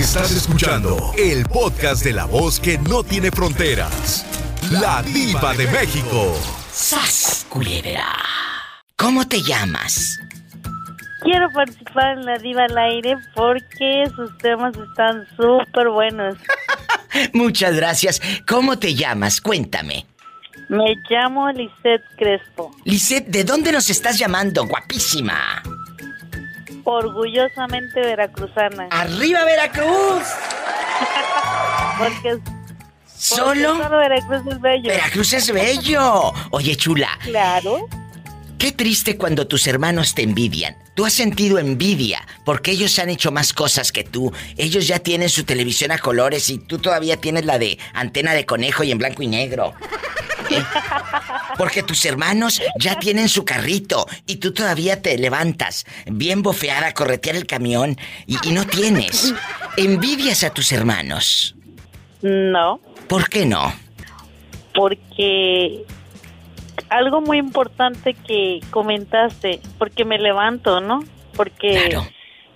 Estás escuchando el podcast de la voz que no tiene fronteras. La diva de México. ¡Sas, culebra! ¿Cómo te llamas? Quiero participar en la diva al aire porque sus temas están súper buenos. Muchas gracias. ¿Cómo te llamas? Cuéntame. Me llamo Lisette Crespo. Lisette, ¿de dónde nos estás llamando? Guapísima. Orgullosamente veracruzana. ¡Arriba Veracruz! porque ¿Solo? Porque solo Veracruz es bello. Veracruz es bello. Oye, chula. Claro. Qué triste cuando tus hermanos te envidian. Tú has sentido envidia porque ellos han hecho más cosas que tú. Ellos ya tienen su televisión a colores y tú todavía tienes la de antena de conejo y en blanco y negro. ¿Eh? Porque tus hermanos ya tienen su carrito y tú todavía te levantas bien bofeada a corretear el camión y, y no tienes. ¿Envidias a tus hermanos? No. ¿Por qué no? Porque algo muy importante que comentaste, porque me levanto, ¿no? Porque Claro.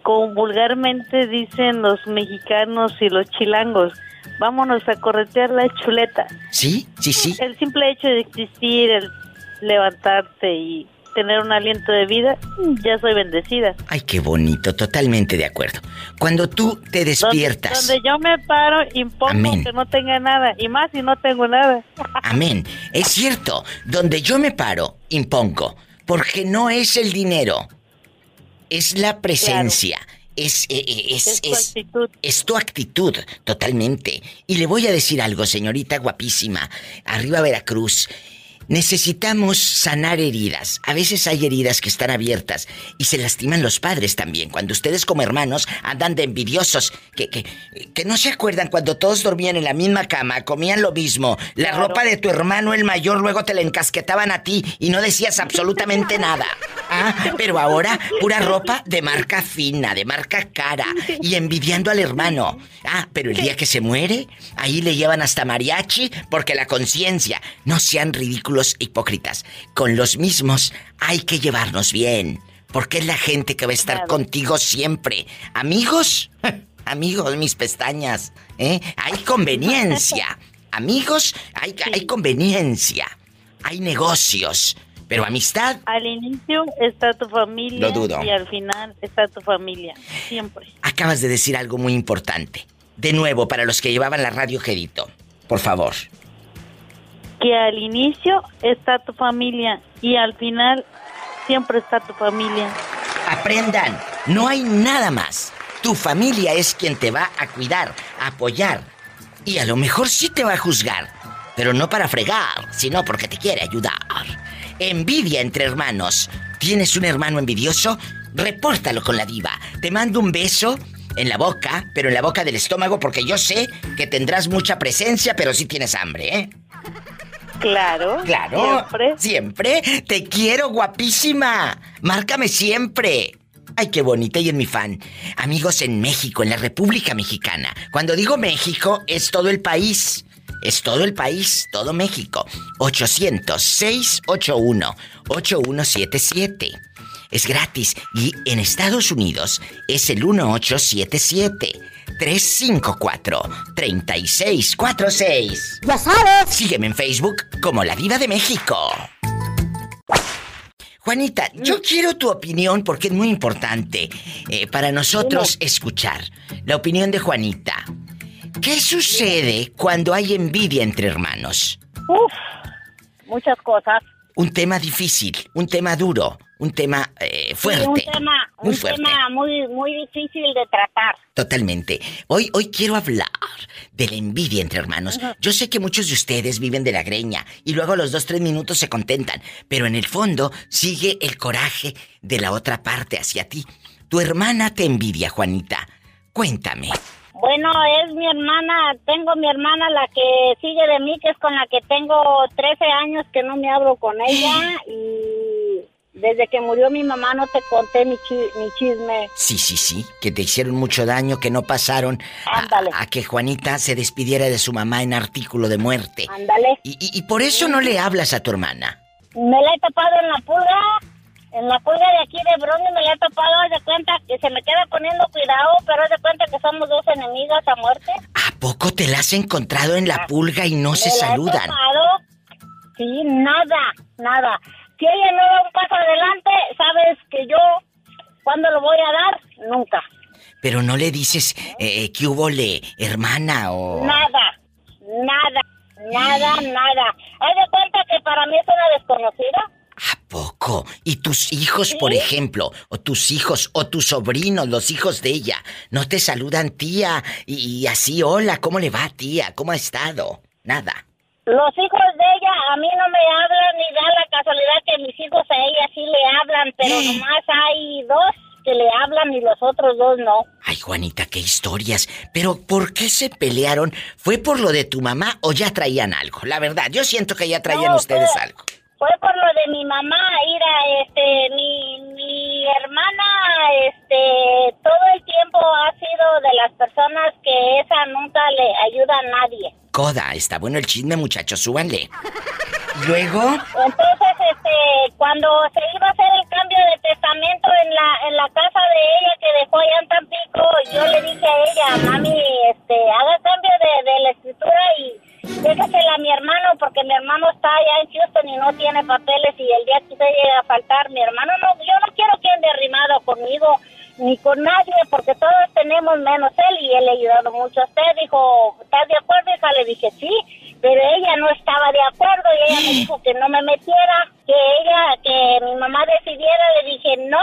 como vulgarmente dicen los mexicanos y los chilangos, vámonos a corretear la chuleta. ¿Sí? Sí, sí. El simple hecho de existir, el levantarte y tener un aliento de vida, ya soy bendecida. Ay, qué bonito, totalmente de acuerdo. Cuando tú te despiertas. Donde, donde yo me paro, impongo Amén. que no tenga nada, y más si no tengo nada. Amén. Es cierto, donde yo me paro, impongo. Porque no es el dinero, es la presencia. Es, eh, eh, es, Es tu es- actitud. es tu actitud, totalmente. Y le voy a decir algo, señorita guapísima. Arriba Veracruz. Necesitamos sanar heridas. A veces hay heridas que están abiertas y se lastiman los padres también. Cuando ustedes como hermanos andan de envidiosos, que, que, que no se acuerdan cuando todos dormían en la misma cama, comían lo mismo. La Claro. ropa de tu hermano el mayor luego te la encasquetaban a ti y no decías absolutamente nada. Ah, pero ahora pura ropa de marca fina, de marca cara y envidiando al hermano. Ah, pero el día que se muere, ahí le llevan hasta mariachi porque la conciencia. No sean ridículos hipócritas. Con los mismos hay que llevarnos bien. Porque es la gente que va a estar Claro. contigo siempre. Amigos, amigos, mis pestañas. ¿eh? Hay conveniencia. Amigos, hay, hay conveniencia. Hay negocios. Pero amistad, Al inicio está tu familia Lo dudo. y al final está tu familia, siempre. acabas de decir algo muy importante. De nuevo, para los que llevaban la radio Gedito. Por favor. Que al inicio está tu familia y al final siempre está tu familia. Aprendan, no hay nada más. Tu familia es quien te va a cuidar, a apoyar. Y a lo mejor sí te va a juzgar. Pero no para fregar, sino porque te quiere ayudar. Envidia entre hermanos. ¿Tienes un hermano envidioso? Repórtalo con la diva. Te mando un beso en la boca, pero en la boca del estómago porque yo sé que tendrás mucha presencia, pero sí tienes hambre, ¿eh? Claro. Claro. Siempre. Siempre. Te quiero, guapísima. Márcame siempre. Ay, qué bonita y en mi fan. Amigos en México, en la República Mexicana. Cuando digo México, es todo el país. Es todo el país, todo México. 800-681-8177. Es gratis. Y en Estados Unidos es el 1877. 354-3646. Ya sabes. Sígueme en Facebook como La Diva de México. Juanita, yo quiero tu opinión porque es muy importante eh, para nosotros escuchar la opinión de Juanita. ¿Qué sucede cuando hay envidia entre hermanos? Uf, muchas cosas. Un tema difícil, un tema duro, un tema eh, Sí, fuerte. un tema, muy un fuerte. tema muy, muy difícil de tratar. Totalmente. Hoy, hoy quiero hablar de la envidia entre hermanos. Yo sé que muchos de ustedes viven de la greña y luego a los dos, tres minutos se contentan, pero en el fondo sigue el coraje de la otra parte hacia ti. Tu hermana te envidia, Juanita. Cuéntame. Bueno, es mi hermana, tengo mi hermana la que sigue de mí, que es con la que tengo 13 años que no me hablo con ella y desde que murió mi mamá no te conté mi, chi- mi chisme. Sí, sí, sí, que te hicieron mucho daño, que no pasaron a, Ándale. a que Juanita se despidiera de su mamá en artículo de muerte. Ándale. Y, y- y por eso no le hablas a tu hermana. Me la he tapado en la pulga, en la pulga de aquí de Brony me la he tapado, haz de cuenta que se me queda poniendo cuidado, pero haz de cuenta que somos dos enemigas a muerte. ¿A poco te la has encontrado en la pulga y no se saludan? Sí, nada, nada. Si ella no da un paso adelante, sabes que yo, ¿cuándo lo voy a dar? Nunca. Pero no le dices eh, que hubo le hermana o... Nada, nada, nada, nada. Haz de cuenta que para mí es una desconocida. ¿A poco? ¿Y tus hijos, por ejemplo? ¿O tus hijos, o tus sobrinos, los hijos de ella? ¿No te saludan tía? Y, así, hola, ¿cómo le va tía? ¿Cómo ha estado? Nada. Los hijos de ella a mí no me hablan ni da la casualidad que mis hijos a ella sí le hablan, pero nomás hay dos que le hablan y los otros dos no. Ay, Juanita, qué historias. Pero ¿por qué se pelearon? ¿Fue por lo de tu mamá o ya traían algo? La verdad, yo siento que ya traían ustedes algo fue por lo de mi mamá, Ira, este, mi, mi hermana, este, todo el tiempo ha sido de las personas que esa nunca le ayuda a nadie. Coda, está bueno el chisme, muchachos, súbanle. ¿Luego? Entonces, este, cuando se iba a hacer el cambio de testamento en la, en la casa de ella que dejó allá en Tampico, yo le dije a ella, mami, este, haga cambio de, de la escritura y déjesela a mi hermano porque mi hermano está allá en Houston y no tiene papeles y el día que usted llegue a faltar, mi hermano no, yo no quiero que ande arrimado conmigo ni con nadie porque todos tenemos menos él y él le ha ayudado mucho a usted. Dijo, ¿estás de acuerdo, hija? Le dije, sí, pero ella no estaba de acuerdo y ella me dijo que no me metiera, que ella, que mi mamá decidiera. Le dije, no,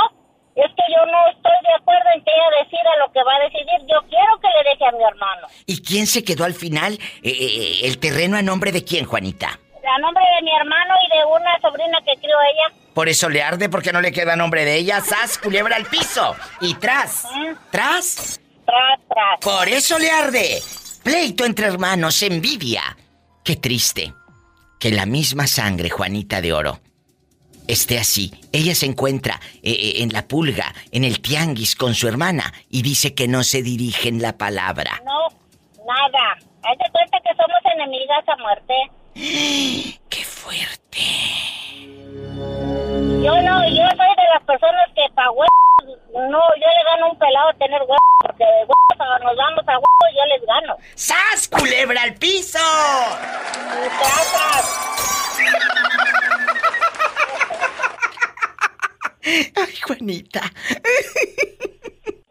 es que yo no estoy de acuerdo en que ella decida lo que va a decidir. Yo quiero que le deje a mi hermano. ¿Y quién se quedó al final? Eh, eh, eh, ¿El terreno a nombre de quién, Juanita? A nombre de mi hermano y de una sobrina que crió ella. Por eso le arde porque no le queda nombre de ella. ¡Sas, culebra al piso! Y tras. ¿Tras? Tras, tras. Por eso le arde. Pleito entre hermanos, envidia. Qué triste. Que la misma sangre, Juanita de Oro, esté así. Ella se encuentra eh, eh, en la pulga, en el tianguis con su hermana y dice que no se dirigen la palabra. No, nada. Hazte cuenta que somos enemigas a muerte. ¡Qué fuerte! Yo no, yo soy de las personas que pa' no, yo le gano un pelado a tener huevos, porque huevos nos vamos a huevos, yo les gano. ¡Sas, culebra al piso! Ay, Juanita.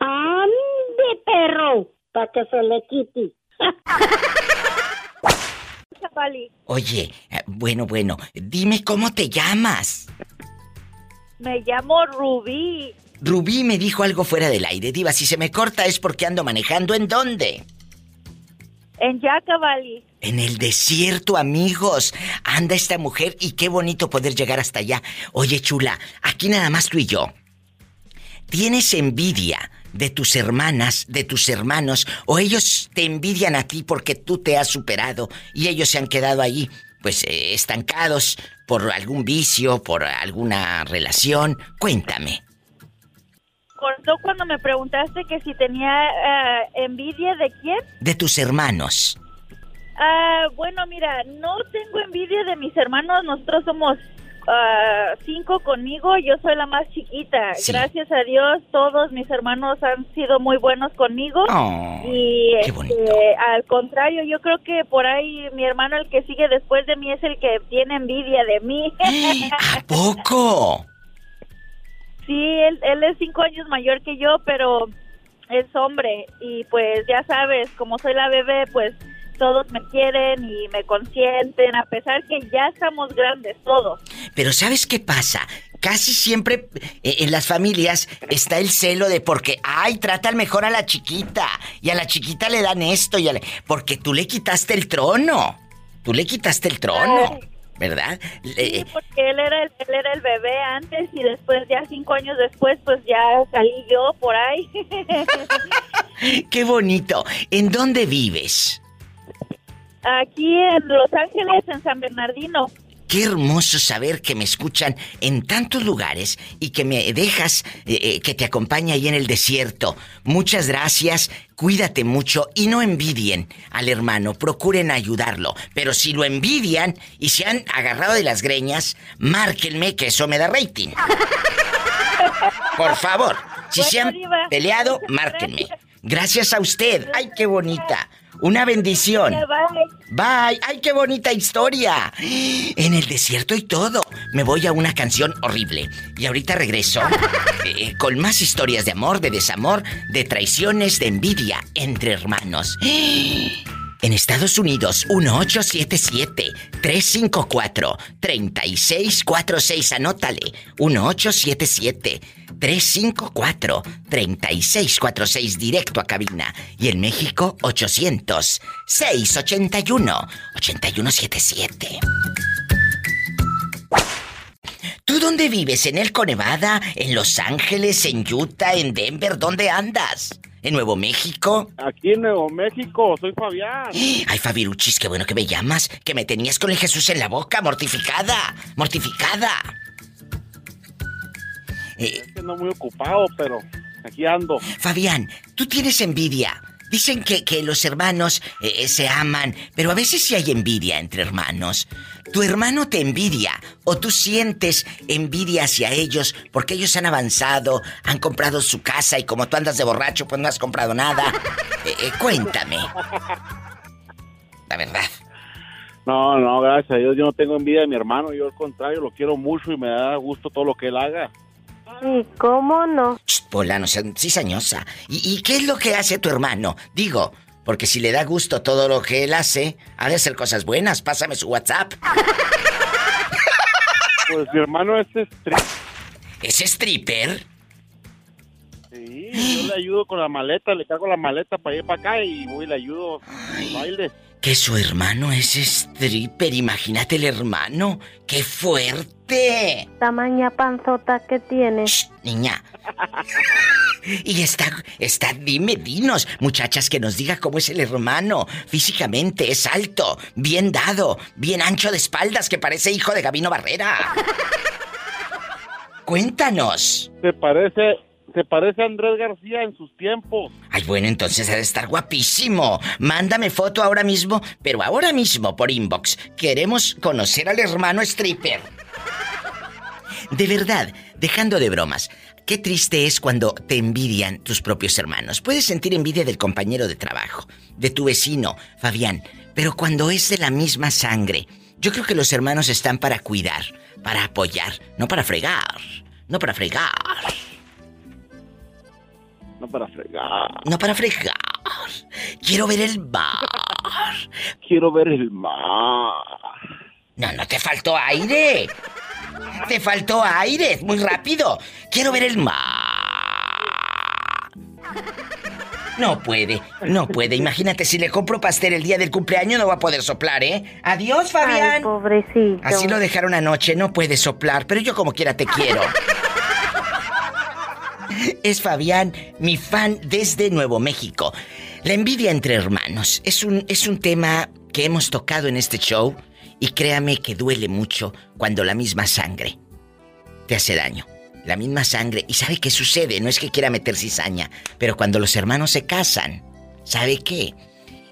¡Ande, perro! Para que se le quite. Oye, eh, bueno, bueno, dime cómo te llamas. Me llamo Rubí. Rubí me dijo algo fuera del aire. Diva, si se me corta es porque ando manejando. ¿En dónde? En Yacabali. En el desierto, amigos. Anda esta mujer y qué bonito poder llegar hasta allá. Oye, chula, aquí nada más tú y yo. ¿Tienes envidia de tus hermanas, de tus hermanos, o ellos te envidian a ti porque tú te has superado y ellos se han quedado ahí, pues, eh, estancados por algún vicio, por alguna relación? Cuéntame. Cortó cuando me preguntaste que si tenía eh, envidia de quién? De tus hermanos. Ah, bueno, mira, no tengo envidia de mis hermanos. Nosotros somos ah, cinco conmigo. Yo soy la más chiquita. Gracias a Dios, todos mis hermanos han sido muy buenos conmigo. Oh, y este, al contrario, yo creo que por ahí mi hermano, el que sigue después de mí, es el que tiene envidia de mí. ¿A poco? Sí, él, él es cinco años mayor que yo, pero es hombre. Y pues ya sabes, como soy la bebé, pues todos me quieren y me consienten, a pesar que ya estamos grandes todos. Pero ¿sabes qué pasa? Casi siempre eh, en las familias está el celo de porque, ay, tratan mejor a la chiquita y a la chiquita le dan esto y a porque tú le quitaste el trono. Tú le quitaste el trono. ¿verdad? Sí, porque él era, el, él era el bebé antes y después, ya cinco años después, pues ya salí yo por ahí. ¡Qué bonito! ¿En dónde vives? Aquí en Los Ángeles, en San Bernardino. Qué hermoso saber que me escuchan en tantos lugares y que me dejas eh, eh, que te acompañe ahí en el desierto. Muchas gracias, cuídate mucho y no envidien al hermano, procuren ayudarlo. Pero si lo envidian y se han agarrado de las greñas, márquenme que eso me da rating. Por favor, si se han peleado, márquenme. Gracias a usted. Ay, qué bonita. Una bendición. Bye. Bye. Ay, qué bonita historia. En el desierto y todo. Me voy a una canción horrible. Y ahorita regreso eh, con más historias de amor, de desamor, de traiciones, de envidia entre hermanos. En Estados Unidos, 1877-354-3646. Anótale. 1877-354-3646. Directo a cabina. Y en México, 800-681-8177. ¿Tú dónde vives? ¿En El Nevada? ¿En Los Ángeles? ¿En Utah? ¿En Denver? ¿Dónde andas? ¿En Nuevo México? Aquí en Nuevo México, soy Fabián. Ay, Fabiruchis, qué bueno que me llamas. Que me tenías con el Jesús en la boca, mortificada. Mortificada. Eh, es que no muy ocupado, pero aquí ando. Fabián, tú tienes envidia. Dicen que, que los hermanos eh, se aman, pero a veces sí hay envidia entre hermanos. ¿Tu hermano te envidia o tú sientes envidia hacia ellos porque ellos han avanzado, han comprado su casa y como tú andas de borracho pues no has comprado nada? Eh, eh, cuéntame. La verdad. No, no, gracias a Dios yo no tengo envidia de mi hermano, yo al contrario lo quiero mucho y me da gusto todo lo que él haga. ¿Y cómo no? Shh, Pola, no seas cizañosa. ¿Y, ¿Y qué es lo que hace tu hermano? Digo, porque si le da gusto todo lo que él hace, ha de hacer cosas buenas. Pásame su WhatsApp. Pues mi hermano es stripper. ¿Es stripper? Sí, yo le ayudo con la maleta, le cargo la maleta para ir para acá y voy y le ayudo al baile. Que su hermano es stripper. Imagínate el hermano. ¡Qué fuerte! Tamaña panzota que tiene. Shh, niña. Y está, está, dime, dinos, muchachas, que nos diga cómo es el hermano. Físicamente es alto, bien dado, bien ancho de espaldas, que parece hijo de Gabino Barrera. Cuéntanos. Se parece, se parece a Andrés García en sus tiempos. Ay, bueno, entonces ha de estar guapísimo. Mándame foto ahora mismo, pero ahora mismo por inbox. Queremos conocer al hermano stripper. De verdad, dejando de bromas, qué triste es cuando te envidian tus propios hermanos. Puedes sentir envidia del compañero de trabajo, de tu vecino, Fabián, pero cuando es de la misma sangre, yo creo que los hermanos están para cuidar, para apoyar, no para fregar, no para fregar. No para fregar. No para fregar. Quiero ver el mar. Quiero ver el mar. No, no te faltó aire. Te faltó aire, muy rápido. Quiero ver el mar. No puede, no puede. Imagínate, si le compro pastel el día del cumpleaños no va a poder soplar, ¿eh? Adiós, Fabián. Ay, pobrecito. Así lo dejaron anoche, no puede soplar, pero yo como quiera te quiero. Es Fabián, mi fan desde Nuevo México. La envidia entre hermanos es un, es un tema que hemos tocado en este show y créame que duele mucho cuando la misma sangre te hace daño. La misma sangre. ¿Y sabe qué sucede? No es que quiera meter cizaña, pero cuando los hermanos se casan, ¿sabe qué?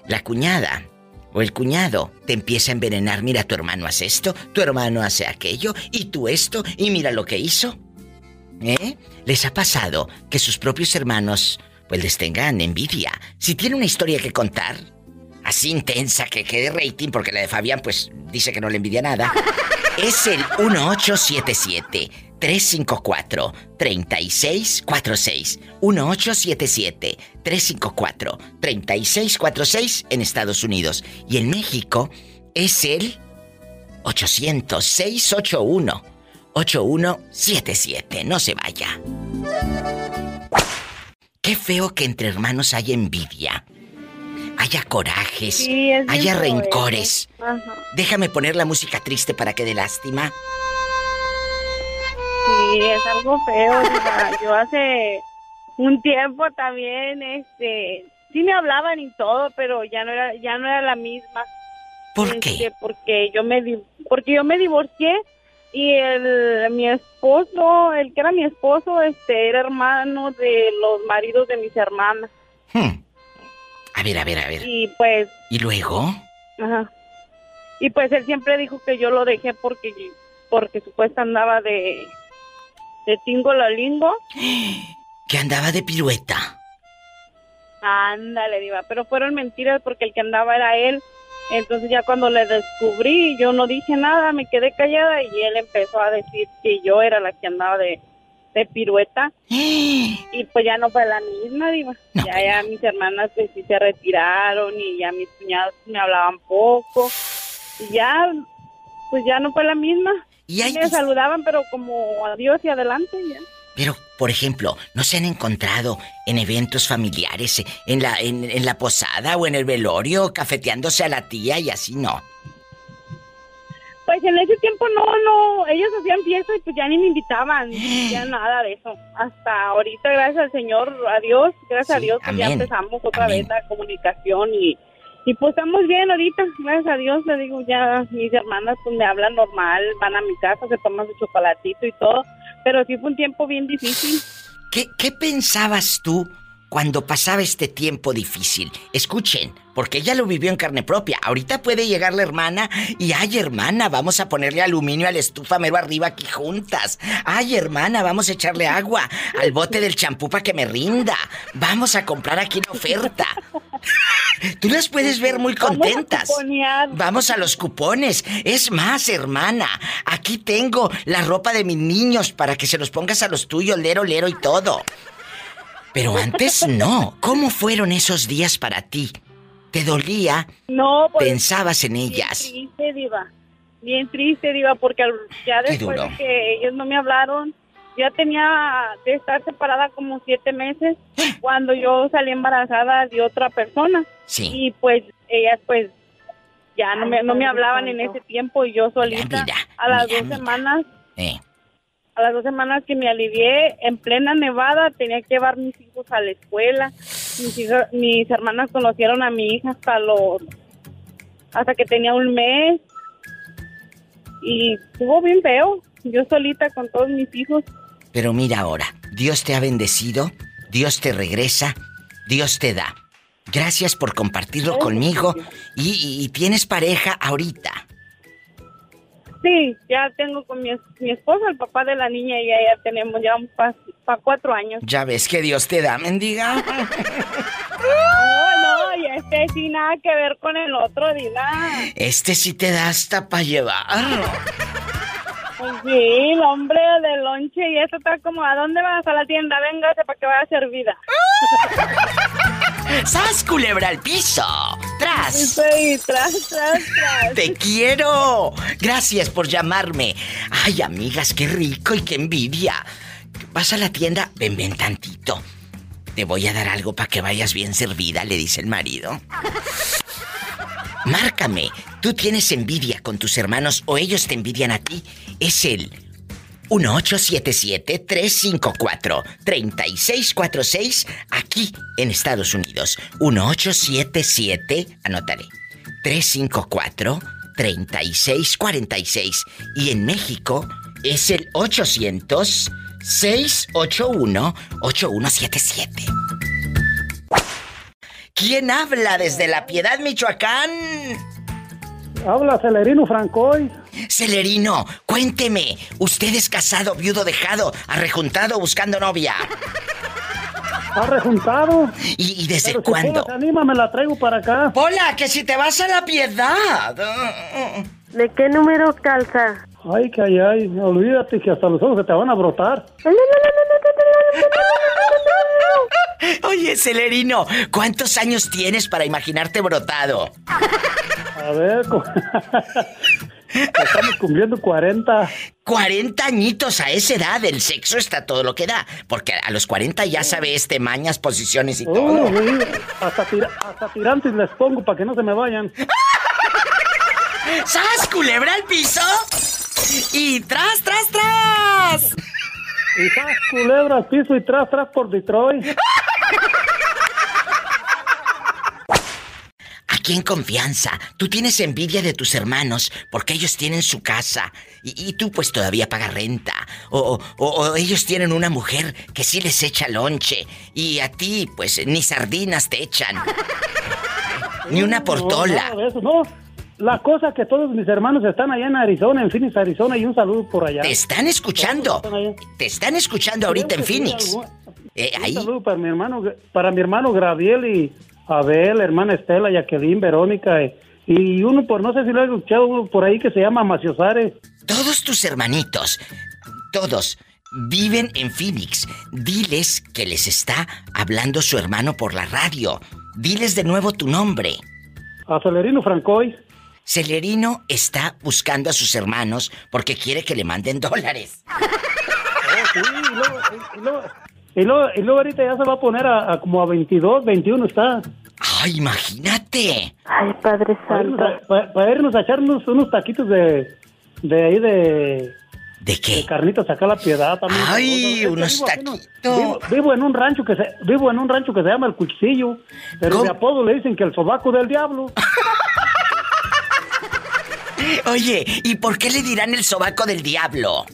La cuñada o el cuñado te empieza a envenenar. Mira, tu hermano hace esto, tu hermano hace aquello, y tú esto, y mira lo que hizo. ¿Eh? ¿Les ha pasado que sus propios hermanos pues les tengan envidia? Si tiene una historia que contar, así intensa que quede rating, porque la de Fabián pues dice que no le envidia nada, es el 1877 354 3646 1877 354 3646 en Estados Unidos y en México es el 800 681 8177. No se vaya. Qué feo que entre hermanos haya envidia. Haya corajes, Sí, haya rencores. Ajá. Déjame poner la música triste para que dé lástima. Sí, es algo feo. Yo hace un tiempo también, este, sí me hablaban y todo, pero ya no era, ya no era la misma. ¿Por Este, qué? Porque yo me, porque yo me divorcié y el, mi esposo, el que era mi esposo, este, era hermano de los maridos de mis hermanas. Hmm. A ver, a ver, a ver. Y pues, ¿Y luego? ajá. Y pues él siempre dijo que yo lo dejé porque, porque supuestamente andaba de, de tingo la lingo. Que andaba de pirueta. Ándale, diva, pero fueron mentiras porque el que andaba era él. Entonces ya cuando le descubrí, yo no dije nada, me quedé callada y él empezó a decir que yo era la que andaba de, de pirueta. Y pues ya no fue la misma. No, ya, ya mis hermanas pues sí se retiraron y ya mis cuñados me hablaban poco. Y ya, pues ya no fue la misma. Y hay- Me saludaban, pero como adiós y adelante ya. Pero, por ejemplo, ¿no se han encontrado en eventos familiares, eh, en la, en, en la posada o en el velorio, cafeteándose a la tía y así no? Pues en ese tiempo no, no, ellos hacían fiesta y pues ya ni me invitaban, ya nada de eso. Hasta ahorita, gracias al Señor, a Dios, gracias a Dios, pues ya amén, empezamos otra amén. vez la comunicación y, y pues estamos bien ahorita, gracias a Dios, le digo, ya mis hermanas pues me hablan normal, van a mi casa, se toman su chocolatito y todo, pero sí fue un tiempo bien difícil. ¿Qué, qué pensabas tú cuando pasaba este tiempo difícil? Escuchen, porque ella lo vivió en carne propia. Ahorita puede llegar la hermana y, ay hermana, vamos a ponerle aluminio a la estufa mero arriba aquí juntas. Ay hermana, vamos a echarle agua al bote del champú para que me rinda. Vamos a comprar aquí la oferta. Tú las puedes ver muy contentas. Vamos a los cupones. Es más, hermana, aquí tengo la ropa de mis niños para que se los pongas a los tuyos, lero, lero y todo. Pero antes no. ¿Cómo fueron esos días para ti? ¿Te dolía? No, pues ¿Pensabas en Bien ellas? triste, Diva. Bien triste, Diva, porque al- ya después de que ellos no me hablaron, ya tenía de estar separada como siete meses cuando yo salí embarazada de otra persona. Sí. Y pues ellas, pues, ya no me, no me hablaban en ese tiempo y yo solita. mira, a las mira, dos mira. semanas, Eh, a las dos semanas que me alivié, en plena nevada, tenía que llevar mis hijos a la escuela. Mis, hijas- mis hermanas conocieron a mi hija hasta los hasta que tenía un mes y estuvo bien feo. Yo solita con todos mis hijos. pero mira ahora, Dios te ha bendecido, Dios te regresa, Dios te da. Gracias por compartirlo Gracias, conmigo y, y- y tienes pareja ahorita. Sí, ya tengo con mi, mi esposo, el papá de la niña, y ya, ya tenemos ya para cuatro años. Ya ves que Dios te da, mendiga. No, no, y este sí nada que ver con el otro, Diva. Este sí te da hasta para llevar. Pues sí, el hombre del lonche y eso está como, ¿a dónde vas? A la tienda, véngase para que vaya servida. ¡Sas, culebra al piso! ¡Tras! Tras, tras, tras. ¡Te quiero! Gracias por llamarme. Ay, amigas, qué rico y qué envidia. Vas a la tienda, ven, ven tantito. Te voy a dar algo para que vayas bien servida, le dice el marido. Márcame. ¿Tú tienes envidia con tus hermanos o ellos te envidian a ti? Es el 1877-354-3646 aquí en Estados Unidos. 1877, anótale, 354-3646. Y en México es el 800-681-8177. ¿Quién habla desde La Piedad, Michoacán? Habla Celerino Francoy. Celerino, cuénteme, ¿usted es casado, viudo, dejado, arrejuntado, buscando novia? ¿Ha rejuntado? ¿Y, y desde Pero si cuándo? Pola se anima, me la traigo para acá. Hola, que si te vas a la piedad. ¿De qué número calza? Ay, que ay, ay. Olvídate que hasta los ojos se te van a brotar. Oye, Celerino, ¿cuántos años tienes para imaginarte brotado? A ver, estamos cumpliendo 40. 40 añitos a esa edad, el sexo está todo lo que da. Porque a los 40 ya sabe este mañas, posiciones y todo. sí, hasta, tira- hasta tirantes les pongo para que no se me vayan. ¡Sas, culebra al piso! Y tras, tras, tras. Y ¡zas, culebra al piso y tras, tras por Detroit. Aquí en confianza, tú tienes envidia de tus hermanos porque ellos tienen su casa y, y tú pues todavía pagas renta. O, o- o ellos tienen una mujer que sí les echa lonche y a ti pues ni sardinas te echan. ni una No, portola. de eso, no. La cosa que todos mis hermanos están allá en Arizona, en Phoenix, Arizona, y un saludo por allá. Te están escuchando. Están. Te están escuchando ahorita en Phoenix. algún- Eh, Un ahí. saludo para mi hermano, para mi hermano Graviel y Abel, hermana Estela, Jacqueline, Verónica. eh, Y uno, por no sé si lo he escuchado uno por ahí que se llama Maciosare. Todos tus hermanitos, todos, viven en Phoenix. Diles que les está hablando su hermano por la radio. Diles de nuevo tu nombre. A Celerino Francoy. Celerino está buscando a sus hermanos porque quiere que le manden dólares. Sí, y luego, y, luego, y luego- y luego ahorita ya se va a poner a, a como a 22, 21 está. ¡Ay, imagínate! Ay, Padre Para Santo. a, pa- para irnos a echarnos unos taquitos de, de ahí de, ¿De de qué? carnitas acá a la piedad también. Ay, unos taquitos. Vivo, vivo en un rancho que se, vivo en un rancho que se llama el Cuchillo, pero ¿Cómo? de apodo le dicen que el sobaco del diablo. Oye, ¿y por qué le dirán el sobaco del diablo?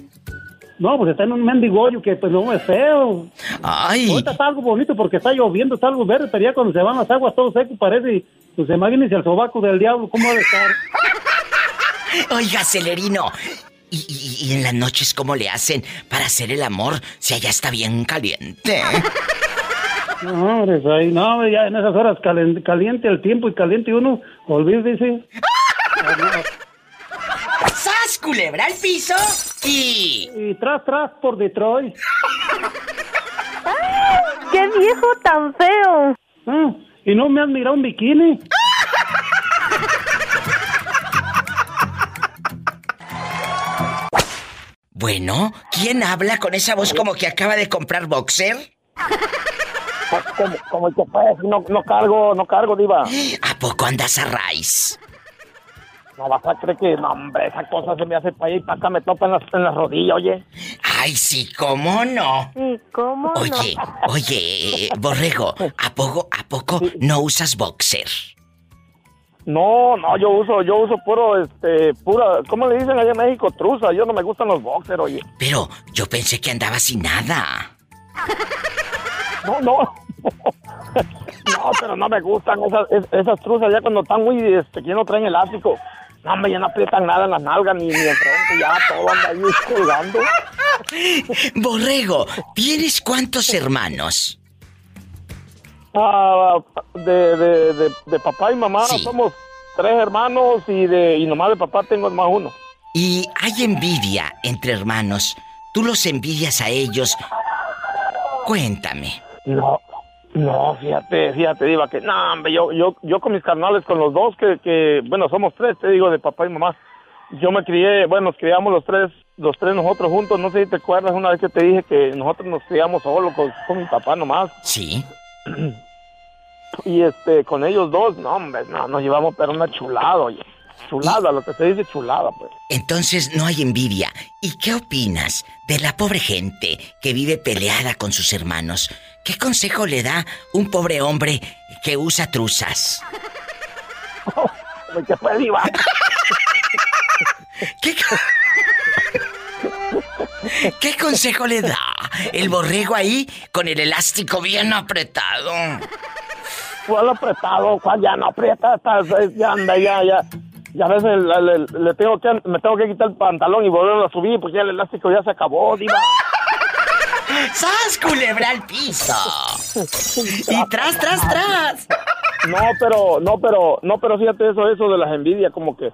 No, pues está en un mendigollo que pues no es feo. Ay, Ahorita está algo bonito porque está lloviendo, está algo verde, pero ya cuando se van las aguas todo seco parece, pues imagínense el sobaco del diablo, ¿cómo debe estar? oiga, Celerino. ¿Y, y- y en las noches cómo le hacen para hacer el amor si allá está bien caliente? No, hombre, ahí, no, ya en esas horas calen- caliente el tiempo y caliente uno, olvídese. ¡Sas, culebra al piso! Y... Y tras, tras por Detroit. ¡Qué viejo tan feo! Ah, y no me han mirado un bikini. Bueno, ¿quién habla con esa voz como que acaba de comprar boxer? Como, como el que pues, no, no cargo, no cargo, diva. ¿A poco andas a raíz? No vas a creer que, no, hombre, esa cosa se me hace para allá y para acá, me topa en las, en las rodillas, oye. Ay, sí, ¿cómo no? ¿Y cómo Oye, oye, Borrego, ¿a poco, a poco no usas boxer? No, no, yo uso, yo uso puro, este, pura, ¿cómo le dicen allá en México? Truza, yo no me gustan los boxers, oye. Pero yo pensé que andaba sin nada. No, no. no, pero no me gustan esas, es- esas truzas ya cuando están muy, este, que no traen elástico. No, hombre, ya no aprietan nada en las nalgas ni, ni enfrente, ya todo anda ahí colgando. Borrego, ¿tienes cuántos hermanos? Ah, de, de, de, de papá y mamá Sí. somos tres hermanos y de y nomás de papá tengo más uno. Y hay envidia entre hermanos. ¿Tú los envidias a ellos? Cuéntame. No, no, fíjate, fíjate, Diva, que no, hombre, yo, yo, yo con mis carnales, con los dos que, que, bueno, somos tres, te digo, de papá y mamá. Yo me crié, bueno, nos criamos los tres, los tres nosotros juntos. No sé si te acuerdas una vez que te dije que nosotros nos criamos solos con, con mi papá nomás. Sí. Y este, con ellos dos, no, hombre, no, nos llevamos pero una chulada, oye. Chulada, lo que se dice chulada, pues. Entonces no hay envidia. ¿Y qué opinas de la pobre gente que vive peleada con sus hermanos? ¿Qué consejo le da un pobre hombre que usa truzas? ¿Qué fue, Diva? ¿Qué, ¿Qué consejo le da el borrego ahí con el elástico bien apretado? ¿Cuál apretado? ¿Cuál ya no aprieta? Ya anda, ya, ya. Y a veces le, le- le tengo que, me tengo que quitar el pantalón y volverlo a subir porque ya el elástico ya se acabó, diva. ¡Sas, culebra al piso! Y tras, tras, tras. No, pero, no, pero, no, pero fíjate eso, eso de las envidias, como que,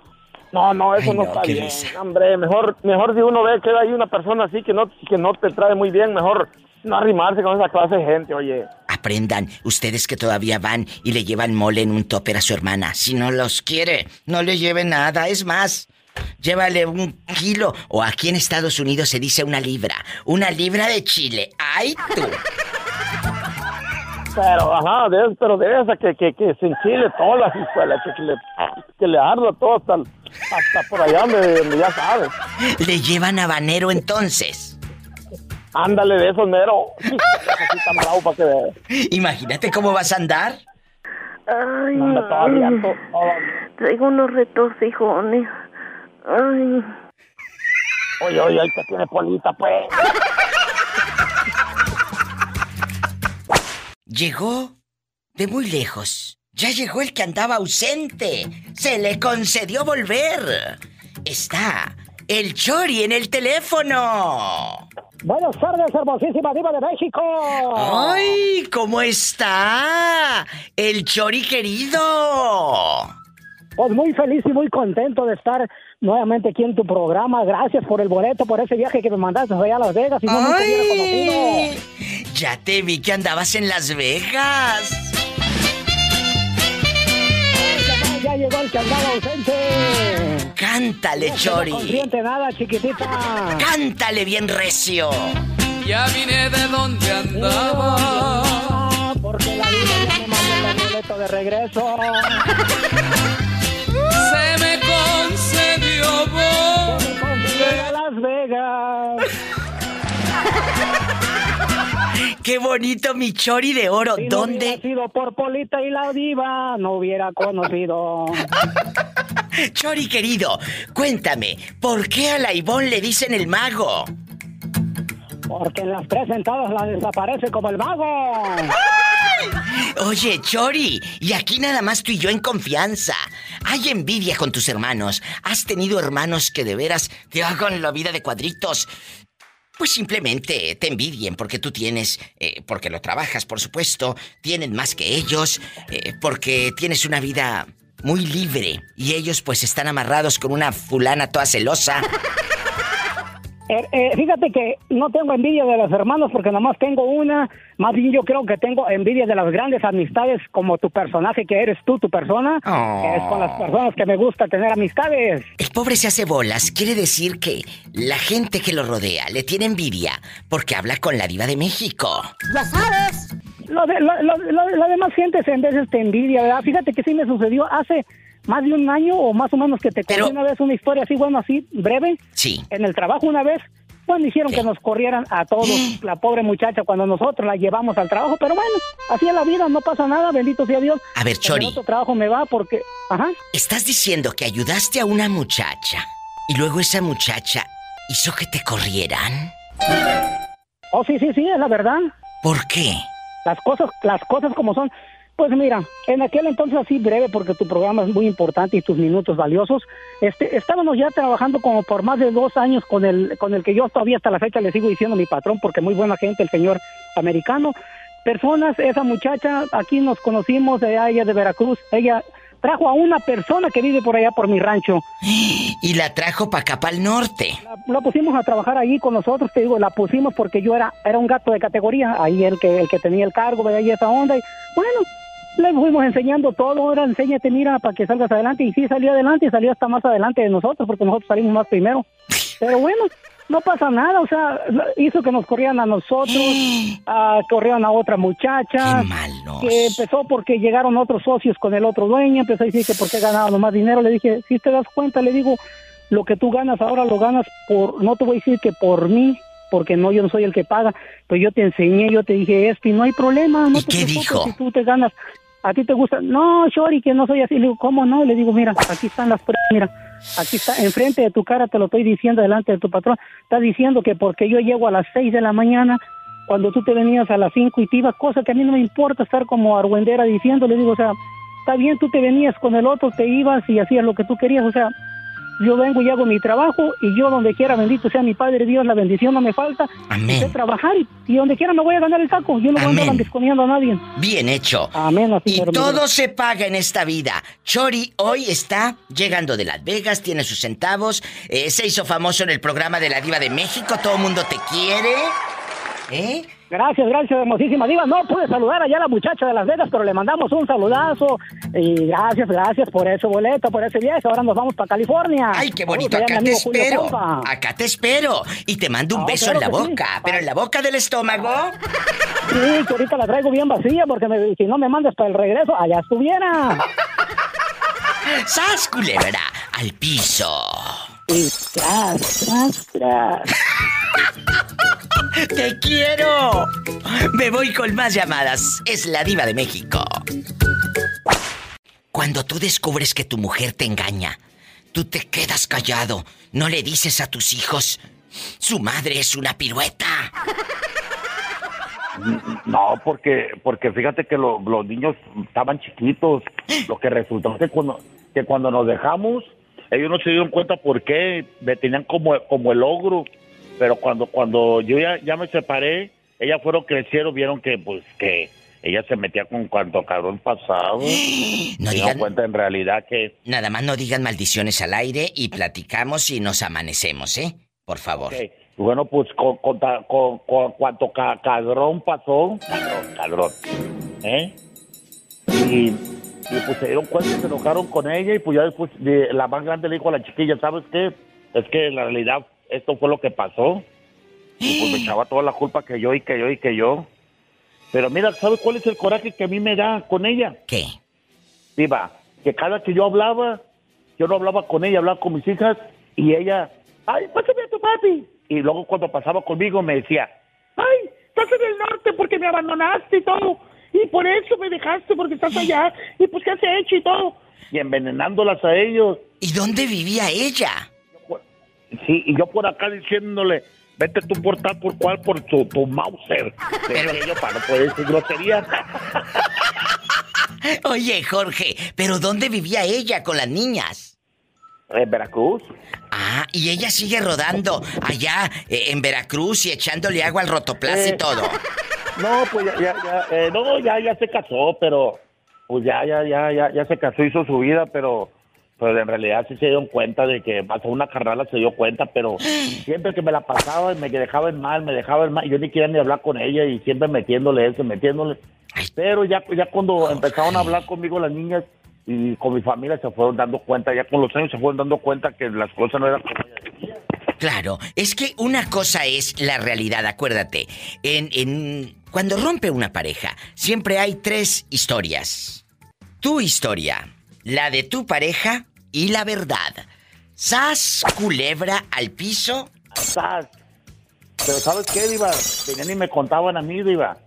no, no, eso Ay, no, no, está bien, risa. hombre, mejor, mejor si uno ve que hay una persona así que no, que no te trae muy bien, mejor no arrimarse con esa clase de gente, oye. Aprendan, ustedes que todavía van y le llevan mole en un topper a su hermana. Si no los quiere, no le lleve nada. Es más, llévale un kilo. O aquí en Estados Unidos se dice una libra. Una libra de chile. ¡Ay, tú! Pero, ajá, de, pero de esa que, que, que se enchile todas las escuelas, que, que le, que le arda todo hasta, hasta por allá donde, donde ya sabes. Le llevan habanero entonces. Ándale de esos mero. Para que veas. Imagínate cómo vas a andar. Ay, Anda todo abierto, todo- traigo unos retorcijones. Ay, Oye, oye, ahí te tiene polita, pues. Llegó de muy lejos. Ya llegó el que andaba ausente. Se le concedió volver. Está el Chori en el teléfono. Buenas tardes, hermosísima diva de México. ¡Ay! ¿Cómo está? El Chori querido. Pues muy feliz y muy contento de estar nuevamente aquí en tu programa. Gracias por el boleto, por ese viaje que me mandaste allá a Las Vegas y no me hubiera conocido. ¡Ay! Ya te vi que andabas en Las Vegas. Ya, ya llegó el que andaba ausente. Cántale, No Chori. consiente nada, chiquitita. Cántale bien recio. Ya vine de donde andaba. Porque la vida ya me mandó el boleto de regreso. Vegas. Qué bonito mi Chori de oro. Si no ¿Dónde? hubiera sido por Polita y la diva, no hubiera conocido. Chori querido, cuéntame, ¿por qué a la Ivonne le dicen el mago? Porque en las tres sentadas la desaparece como el mago. Oye, Chori, y aquí nada más tú y yo en confianza. Hay envidia con tus hermanos. ¿Has tenido hermanos que de veras te hagan la vida de cuadritos? Pues simplemente te envidien porque tú tienes, eh, porque lo trabajas, por supuesto, tienen más que ellos, eh, porque tienes una vida muy libre y ellos pues están amarrados con una fulana toda celosa. Eh, eh, fíjate que no tengo envidia de los hermanos porque nada más tengo una. Más bien yo creo que tengo envidia de las grandes amistades como tu personaje que eres tú, tu persona. Oh. Es con las personas que me gusta tener amistades. El pobre se hace bolas, quiere decir que la gente que lo rodea le tiene envidia porque habla con la diva de México. ¡Ya sabes! Lo de, lo, lo- lo- la demás gente en veces te envidia, ¿verdad? Fíjate que sí me sucedió hace más de un año o más o menos que te conté una vez una historia así, bueno, así, breve. Sí. En el trabajo una vez, bueno, hicieron que nos corrieran a todos, la pobre muchacha, cuando nosotros la llevamos al trabajo, pero bueno, así es la vida, no pasa nada, bendito sea Dios. A ver, Chori. otro trabajo me va porque, ajá. Estás diciendo que ayudaste a una muchacha y luego esa muchacha hizo que te corrieran. Oh, sí, sí, sí, es la verdad. ¿Por qué? Las cosas, las cosas como son. Pues mira, en aquel entonces así breve, porque tu programa es muy importante y tus minutos valiosos, este, estábamos ya trabajando como por más de dos años con el, con el que yo todavía hasta la fecha le sigo diciendo mi patrón, porque muy buena gente, el señor americano. Personas, esa muchacha, aquí nos conocimos, de ella de Veracruz, ella trajo a una persona que vive por allá por mi rancho. Y la trajo para acá, para el norte. La pusimos a trabajar ahí con nosotros, te digo, la pusimos porque yo era, era un gato de categoría, ahí el que, el que tenía el cargo, y esa onda, y bueno, le fuimos enseñando todo, ahora enséñate, mira, para que salgas adelante, y sí salió adelante, y salió hasta más adelante de nosotros, porque nosotros salimos más primero, pero bueno, no pasa nada, o sea, hizo que nos corrieran a nosotros, ah, corrieron a otra muchacha, que empezó porque llegaron otros socios con el otro dueño, empezó a decir que por qué ganábamos más dinero, le dije, si te das cuenta, le digo, lo que tú ganas ahora lo ganas por, no te voy a decir que por mí, porque no, yo no soy el que paga, pero yo te enseñé, yo te dije esto y no hay problema, no te qué preocupes, dijo? si tú te ganas, a ti te gusta, no, Shori, que no soy así, le digo, ¿cómo no? Le digo, mira, aquí están las pruebas, mira, aquí está, enfrente de tu cara te lo estoy diciendo, delante de tu patrón, está diciendo que porque yo llego a las seis de la mañana, cuando tú te venías a las cinco y te ibas, cosa que a mí no me importa estar como argüendera diciendo, le digo, o sea, está bien, tú te venías con el otro, te ibas y hacías lo que tú querías, o sea, yo vengo y hago mi trabajo y yo donde quiera, bendito sea mi Padre Dios, la bendición no me falta. Amén. Sé trabajar y, y donde quiera me voy a ganar el taco. Yo no voy a andar a nadie. Bien hecho. Amén. Así Y todo se paga en esta vida. Chori hoy está llegando de Las Vegas, tiene sus centavos, eh, se hizo famoso en el programa de la Diva de México, todo el mundo te quiere. ¿Eh? Gracias, gracias, hermosísima diva. No pude saludar allá a la muchacha de Las Vegas, pero le mandamos un saludazo. Y gracias, gracias por ese boleto, por ese viaje. Ahora nos vamos para California. Ay, qué bonito, acá te espero. Acá te espero. Y te mando un Ah, beso claro en la sí. boca. Pero en la boca del estómago. Sí, que ahorita la traigo bien vacía porque me- si no me mandas para el regreso, allá estuviera. ¡Sas, culebra! Al piso. Tras, tras, tras. ¡Te quiero! Me voy con más llamadas. Es la diva de México. Cuando tú descubres que tu mujer te engaña, tú te quedas callado. No le dices a tus hijos, su madre es una pirueta. No, porque porque fíjate que lo- los niños estaban chiquitos. Lo que resultó que cuando, que cuando nos dejamos, ellos no se dieron cuenta por qué me tenían como, como el ogro. pero cuando cuando yo ya, ya me separé, ellas fueron crecieron, vieron que pues que ella se metía con cuanto cabrón pasado. No se dieron digan- cuenta en realidad que Nada más no digan maldiciones al aire y platicamos y nos amanecemos, ¿eh? Por favor. Bueno, pues con, con, con- con cuanto ca- cadrón pasó, cadrón, cadrón, ¿eh? Y, y pues se dieron cuenta y se enojaron con ella y pues ya después de- la más grande le dijo a la chiquilla, ¿sabes qué? Es que en la realidad esto fue lo que pasó. Y pues me echaba toda la culpa que yo y que yo y que yo. Pero mira, ¿sabes cuál es el coraje que a mí me da con ella? ¿Qué? Viva, que cada que yo hablaba, yo no hablaba con ella, hablaba con mis hijas y ella, ay, pásame a tu papi. Y luego cuando pasaba conmigo me decía, ay, estás en el norte porque me abandonaste y todo. Y por eso me dejaste porque estás allá. Y pues, ¿qué has hecho y todo? Y envenenándolas a ellos. ¿Y dónde vivía ella? Sí, y yo por acá diciéndole, vete tú por tal, por cual, por tu, tu Mauser. Pero yo para no poder decir groserías. Oye, Jorge, ¿pero dónde vivía ella con las niñas? En Veracruz. Ah, y ella sigue rodando allá eh, en Veracruz y echándole agua al rotoplas y todo. No, pues ya, ya, ya, eh, no, ya, ya se casó, pero pues ya, ya, ya, ya, ya se casó, hizo su vida, pero, pero en realidad sí se dieron cuenta de que pasó una carnala, se dio cuenta, pero siempre que me la pasaba me dejaba en mal, me dejaba en mal, yo ni quería ni hablar con ella y siempre metiéndole eso, metiéndole. Pero ya, ya cuando empezaron a hablar conmigo las niñas y con mi familia se fueron dando cuenta, ya con los años se fueron dando cuenta que las cosas no eran como Claro, es que una cosa es la realidad, acuérdate. En, cuando rompe una pareja, siempre hay tres historias. Tu historia, la de tu pareja y la verdad. Sas culebra al piso. Sas. Pero ¿sabes qué, Diva? Venían y me contaban a mí, Diva.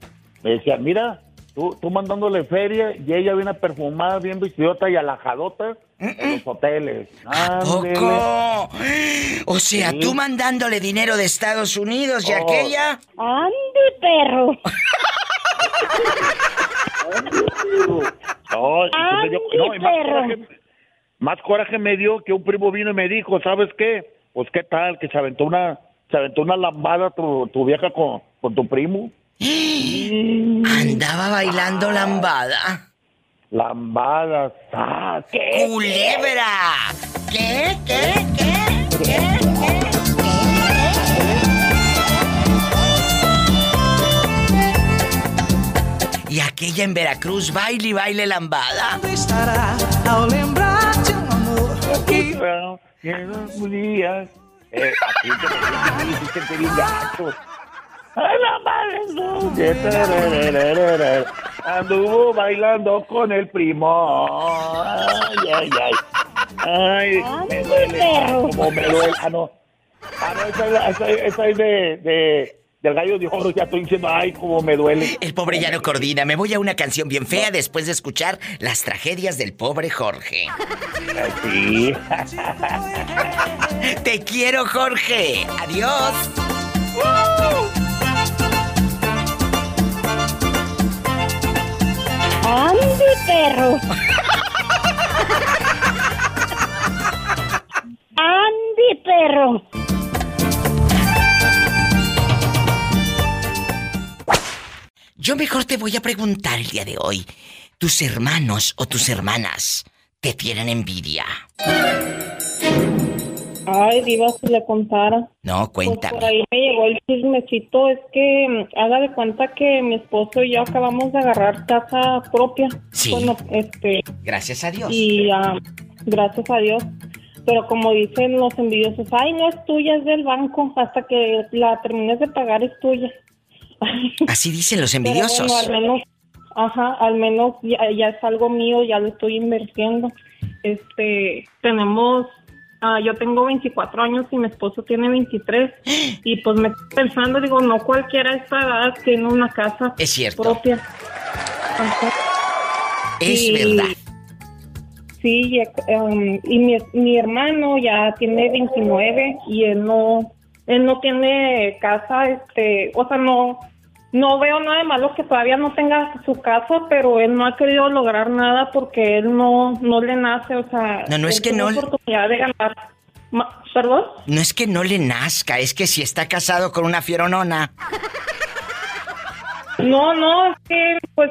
Me decían, mira, tú, tú mandándole feria y ella viene perfumada, bien vestidota y alajadota en los hoteles. Ándele. ¡Poco! O sea, Sí. tú mandándole dinero de Estados Unidos y Oh. aquella. ¡Ande, perro! No, entonces yo- Ay, no, y más, perro. coraje, más coraje me dio que un primo vino y me dijo, ¿sabes qué? Pues qué tal, que se aventó una, se aventó una lambada tu, tu vieja con, con tu primo. Andaba bailando lambada. Lambada, ah, ¿qué? ¡Culebra! ¿Qué? ¿Qué? ¿Qué? ¿Qué? Y aquella en Veracruz baile y baile lambada. Estará ao lembrar de um amor que días. Eh, aquí te me dice que te vi gato. Ay, la madre. Anduvo bailando con el primo. Ay, ay, ay. Ay, me duele. Como me duele. Ah, no. Ah, no, esa, es- esa, es- esa es de, de, del gallo de oro. Ya estoy diciendo, ay, como me duele. El pobre ya no coordina. Me voy a una canción bien fea después de escuchar las tragedias del pobre Jorge. Sí. Te quiero, Jorge. Adiós. ¡Ande, perro! ¡Ande, perro! Yo mejor te voy a preguntar el día de hoy. ¿Tus hermanos o tus hermanas te tienen envidia? Ay, Diva, si le contara. No, Pues por cuéntame. ahí me llegó el chismecito. Es que mm, haga de cuenta que mi esposo y yo acabamos de agarrar casa propia. Sí. Bueno, este. Gracias a Dios. Y ah, gracias a Dios. Pero como dicen los envidiosos, ay, no es tuya, es del banco. Hasta que la termines de pagar es tuya. Así dicen los envidiosos. bueno, al menos, ajá, al menos ya, ya es algo mío, ya lo estoy invirtiendo. Este, tenemos, ah, yo tengo 24 años y mi esposo tiene 23. Y pues me estoy pensando, digo, no cualquiera a esta edad tiene una casa Es cierto. propia. Es Y- verdad. Sí, y, um, y mi, mi hermano ya tiene 29 y él no, él no tiene casa, este, o sea, no, no veo nada de malo que todavía no tenga su casa, pero él no ha querido lograr nada porque él no, no le nace, o sea, No, no es que no le- oportunidad de ganar ¿Perdón? No es que no le nazca, es que si está casado con una fieronona. No, no, es que pues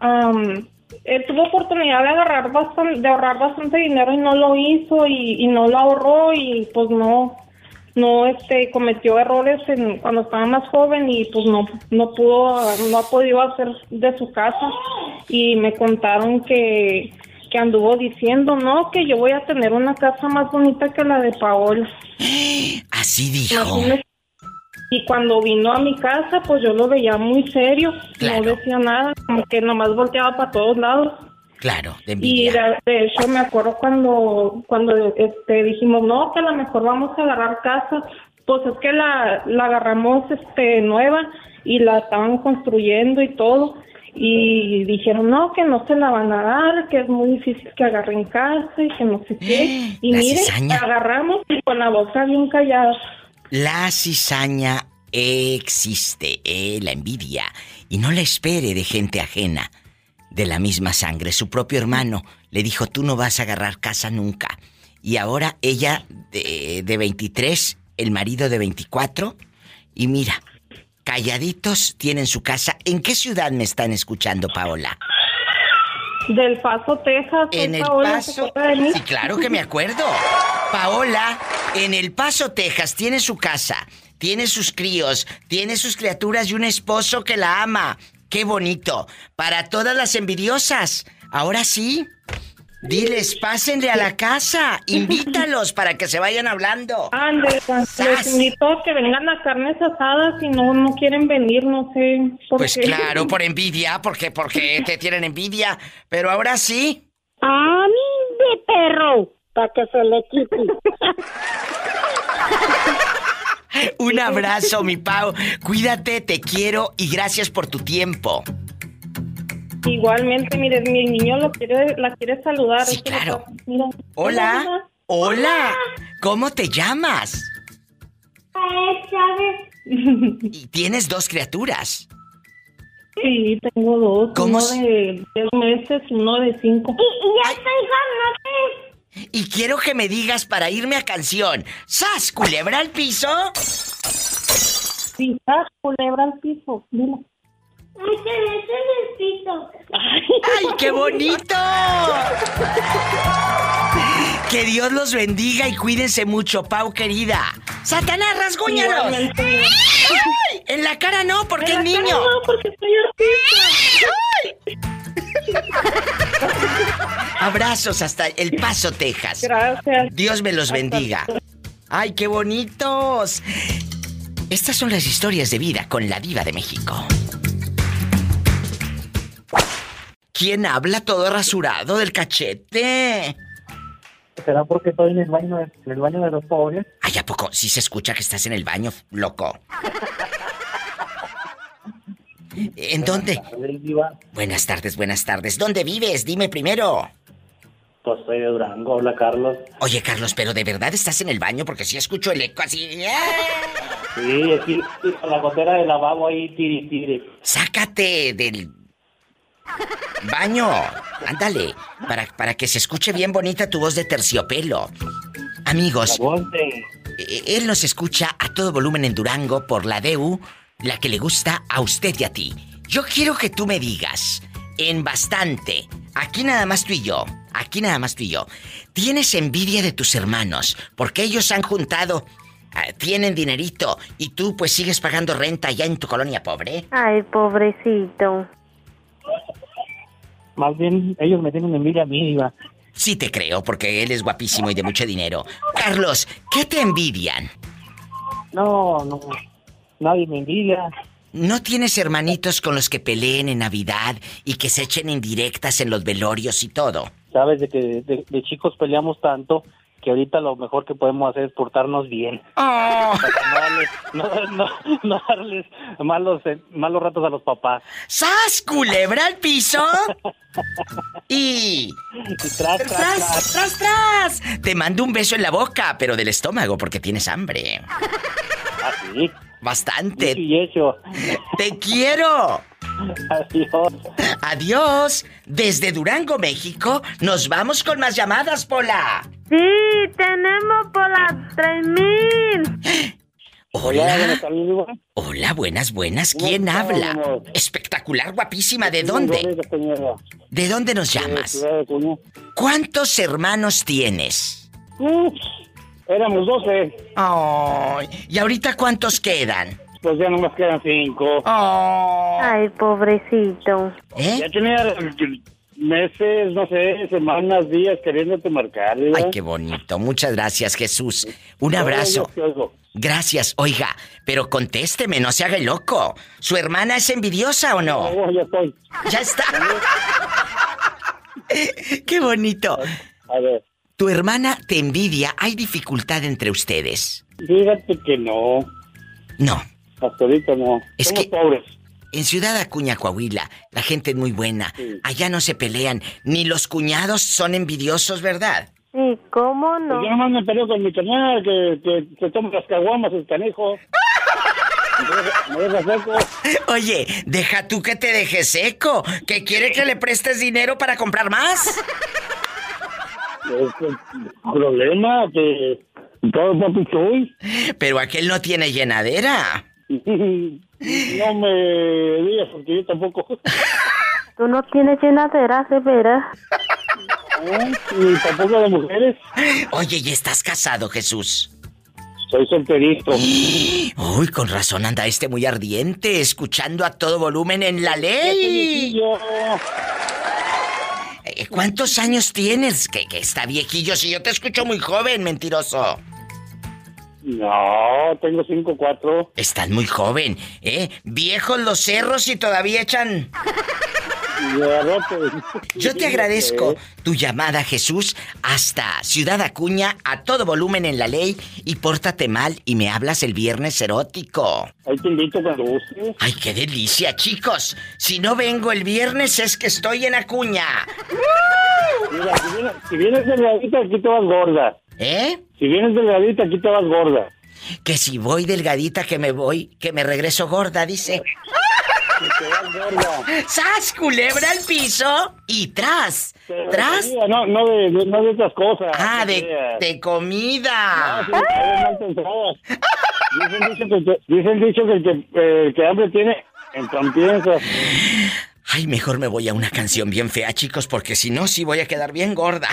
am, él tuvo oportunidad de agarrar bastante, de ahorrar bastante dinero y no lo hizo y, y no lo ahorró y pues no, no este cometió errores en, cuando estaba más joven y pues no, no pudo, no ha podido hacer de su casa y me contaron que que anduvo diciendo, no, que yo voy a tener una casa más bonita que la de Paola. Así dijo. Y cuando vino a mi casa, pues yo lo veía muy serio, no decía nada, como que nomás volteaba para todos lados. Claro, de Y envidia. de, de hecho me acuerdo cuando cuando este dijimos, no, que a lo mejor vamos a agarrar casa, pues es que la, la agarramos este nueva y la estaban construyendo y todo. Y dijeron, no, que no se la van a dar, que es muy difícil que agarren casa y que no sé qué. Y la mire, cizaña. agarramos y con la boca bien callada. La cizaña existe, eh, la envidia. Y no la espere de gente ajena, de la misma sangre. Su propio hermano le dijo, tú no vas a agarrar casa nunca. Y ahora ella de, de 23, el marido de 24. Y mira, calladitos tienen su casa. ¿En qué ciudad me están escuchando, Paola? Del Paso, Texas. En El Paola, ¿se Paso. Sí, claro que me acuerdo. Paola, en El Paso, Texas, tiene su casa, tiene sus críos, tiene sus criaturas y un esposo que la ama. Qué bonito. Para todas las envidiosas. Ahora sí. Diles, pásenle a la casa. Invítalos para que se vayan hablando. Ande, les invito a que vengan a carnes asadas y no, no quieren venir, no sé por Pues qué. claro, por envidia, porque, porque te tienen envidia. Pero ahora sí. ¡Ah, de perro! Para que se le quite. Un abrazo, mi Pau. Cuídate, te quiero y gracias por tu tiempo. Igualmente, mire, mi niño lo quiere, la quiere saludar. Sí, Es que le claro. Mira. Hola. Hola. ¿Cómo te llamas? Y tienes dos criaturas. Sí, tengo dos. ¿Cómo uno de 10 meses y uno de 5. Y ya estoy Y quiero que me digas para irme a canción. ¿Sas, culebra al piso? Sí, ah, culebra al piso. Dile. ¡Ay, qué bonito! Que Dios los bendiga y cuídense mucho, Pau querida. ¡Satanás, rasguñalos! En la cara no, porque es niño. No, porque soy artista. Abrazos hasta El Paso, Texas. Gracias. Dios me los bendiga. ¡Ay, qué bonitos! Estas son las historias de vida con la diva de México. ¿Quién habla todo rasurado del cachete? ¿Será porque estoy en el baño, en el baño de los pobres? Ay, ¿a poco? Sí se escucha que estás en el baño, loco. ¿En dónde? Buenas tardes, buenas tardes. ¿Dónde vives? Dime primero. Pues soy de Durango, hola Carlos. Oye, Carlos, pero ¿de verdad estás en el baño? Porque sí escucho el eco así. Sí, aquí con la gotera de lavabo ahí, tiri, tiri. Sácate del baño. Ándale, para, para que se escuche bien bonita tu voz de terciopelo. Amigos, eh, él nos escucha a todo volumen en Durango por la DEU, la que le gusta a usted y a ti. Yo quiero que tú me digas, en bastante, aquí nada más tú y yo, aquí nada más tú y yo, tienes envidia de tus hermanos, porque ellos han juntado, ah, tienen dinerito, y tú pues sigues pagando renta allá en tu colonia pobre. Ay, pobrecito. Más bien, ellos me tienen envidia a mí. Sí te creo, porque él es guapísimo y de mucho dinero. Carlos, ¿qué te envidian? No, no, nadie me envidia. ¿No tienes hermanitos con los que peleen en Navidad y que se echen indirectas en los velorios y todo? Sabes de que de, de chicos peleamos tanto que ahorita lo mejor que podemos hacer es portarnos bien. Oh. No darles, no, no, no darles malos, eh, malos ratos a los papás. ¡Sas, culebra al piso! Y... Y tras, tras, ¡Tras, tras. tras, tras! Te mando un beso en la boca, pero del estómago porque tienes hambre. Así. Bastante. ¡Te quiero! Adiós. Adiós. Desde Durango, México, nos vamos con más llamadas, Pola. Sí, tenemos por las 3000. Hola. Hola, buenas, buenas. ¿Quién habla? Espectacular, guapísima. ¿De dónde? ¿De dónde nos llamas? ¿Cuántos hermanos tienes? Éramos 12. Ay, ¿y ahorita cuántos quedan? Pues ya nomás quedan 5. Ay, pobrecito. ¿Eh? Ya tenía meses, no sé, semanas, días queriéndote marcar. ¿verdad? Ay, qué bonito. Muchas gracias, Jesús. Un abrazo. Gracias. Oiga, pero contésteme, no se haga el loco. ¿Su hermana es envidiosa o no? No, ya estoy. Ya está. qué bonito. A ver, Tu hermana te envidia. ¿Hay dificultad entre ustedes? fíjate que no. No. Hasta ahorita no. Es Somos que- pobres. En Ciudad Acuña, Coahuila, la gente es muy buena. Sí. Allá no se pelean, ni los cuñados son envidiosos, ¿verdad? Sí, ¿cómo Pues no? yo nomás me peleo con mi carnal que, que se toma las caguamas el canejo. Me deja- Me deja seco. Oye, deja tú que te dejes seco, que quiere que le prestes dinero para comprar más. Este, problema que todo soy. Pero aquel no tiene llenadera. No me digas porque yo tampoco. Tú no tienes llenadera, de veras. ¿Eh? Ni tampoco de mujeres. Oye, ¿y estás casado, Jesús? Soy solterito. Uy, con razón anda este muy ardiente, escuchando a todo volumen en la ley. Eh, ¿Cuántos años tienes? Que, que está viejillo, si yo te escucho muy joven, mentiroso. no, tengo cinco, cuatro. Estás muy joven, ¿eh? Viejos los cerros y todavía echan... Yo te agradezco tu llamada, Jesús, hasta Ciudad Acuña, a todo volumen en la ley, y pórtate mal y me hablas el viernes erótico. Ahí te invito cuando guste. ¡Ay, qué delicia, chicos! Si no vengo el viernes es que estoy en Acuña. Mira, si vienes, si vienes delgadita, aquí te vas gorda. ¿Eh? Si vienes delgadita, aquí te vas gorda. Que si voy delgadita que me voy, que me regreso gorda, dice. ¡Sas, culebra al piso! Y tras, tras... No, no de, de- no de otras cosas. Ah, No de, de comida. Sí, mal pensada. Dicen dicho que, dicen dicho que el que, eh, que hambre tiene, en piensa. Ay, mejor me voy a una canción bien fea, chicos, porque si no, sí voy a quedar bien gorda.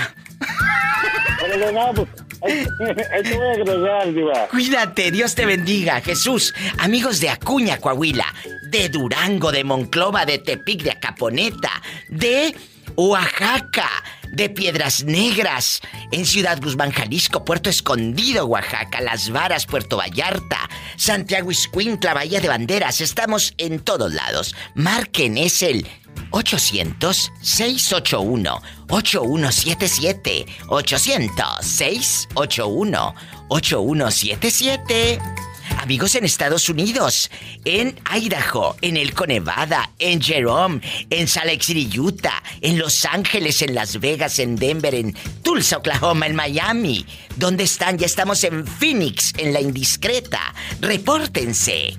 Órale, no, pues, ahí, ahí te voy a agregar, diva. Cuídate, Dios te bendiga, Jesús. Amigos de Acuña, Coahuila, de Durango, de Monclova, de Tepic, de Acaponeta, de Oaxaca, de Piedras Negras, en Ciudad Guzmán, Jalisco, Puerto Escondido, Oaxaca, Las Varas, Puerto Vallarta, Santiago Iscuintla, Bahía de Banderas. Estamos en todos lados. Marquen, es el 800-681-8177. 800-681-8177. Amigos en Estados Unidos, en Idaho, en Elko, Nevada, en Jerome, en Salt Lake City, Utah, en Los Ángeles, en Las Vegas, en Denver, en Tulsa, Oklahoma, en Miami. ¿Dónde están? Ya estamos en Phoenix, en La Indiscreta. Repórtense.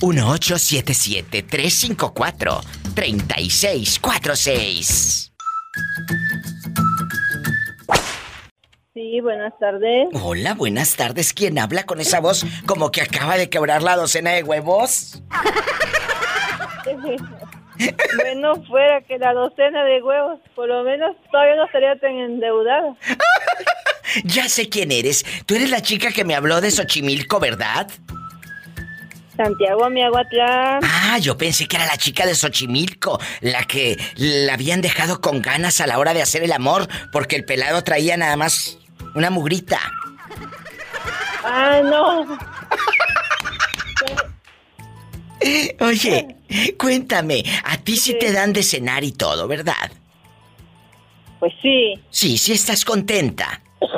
1877-354-3646. Sí, buenas tardes. Hola, buenas tardes. ¿Quién habla con esa voz como que acaba de quebrar la docena de huevos? bueno, fuera que la docena de huevos, por lo menos todavía no estaría tan endeudada. Ya sé quién eres. Tú eres la chica que me habló de Xochimilco, ¿verdad? Santiago Miahuatlán. Ah, yo pensé que era la chica de Xochimilco, la que la habían dejado con ganas a la hora de hacer el amor porque el pelado traía nada más una mugrita. Ah, no. Oye, cuéntame, a ti sí te dan de cenar y todo, ¿verdad? Pues sí. Sí, sí estás contenta.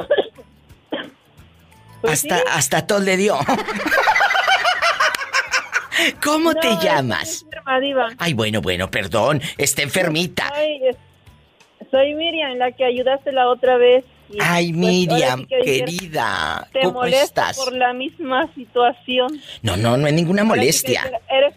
Pues hasta, sí. hasta todo le dio. ¿Cómo No, te llamas? enferma, diva. Ay, bueno, bueno, perdón. Está enfermita. Soy, soy Miriam, la que ayudaste la otra vez. Y, Ay, pues, Miriam, que querida. Te ¿Cómo molesto estás? por la misma situación. No, no, no hay ninguna molestia. Eres,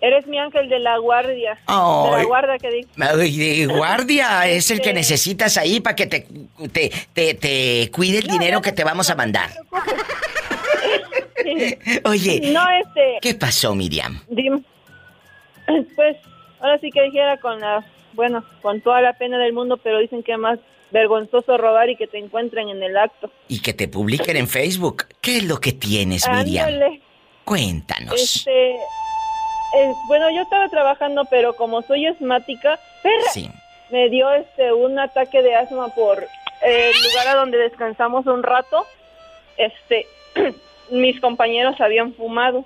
eres mi ángel de la guardia. De Ay. la guarda que digo. De guardia es el que necesitas ahí para que te te, te, te cuide el dinero que te vamos a mandar. Oye, No, este. ¿qué pasó, Miriam? Pues, ahora sí que dijera con la. Bueno, con toda la pena del mundo, pero dicen que más vergonzoso robar y que te encuentren en el acto. Y que te publiquen en Facebook. ¿Qué es lo que tienes, Miriam? Ándale. Cuéntanos. Este. eh, bueno, yo estaba trabajando, pero como soy asmática, perra, Sí. me dio este un ataque de asma por eh, el lugar a donde descansamos un rato. Este, mis compañeros habían fumado.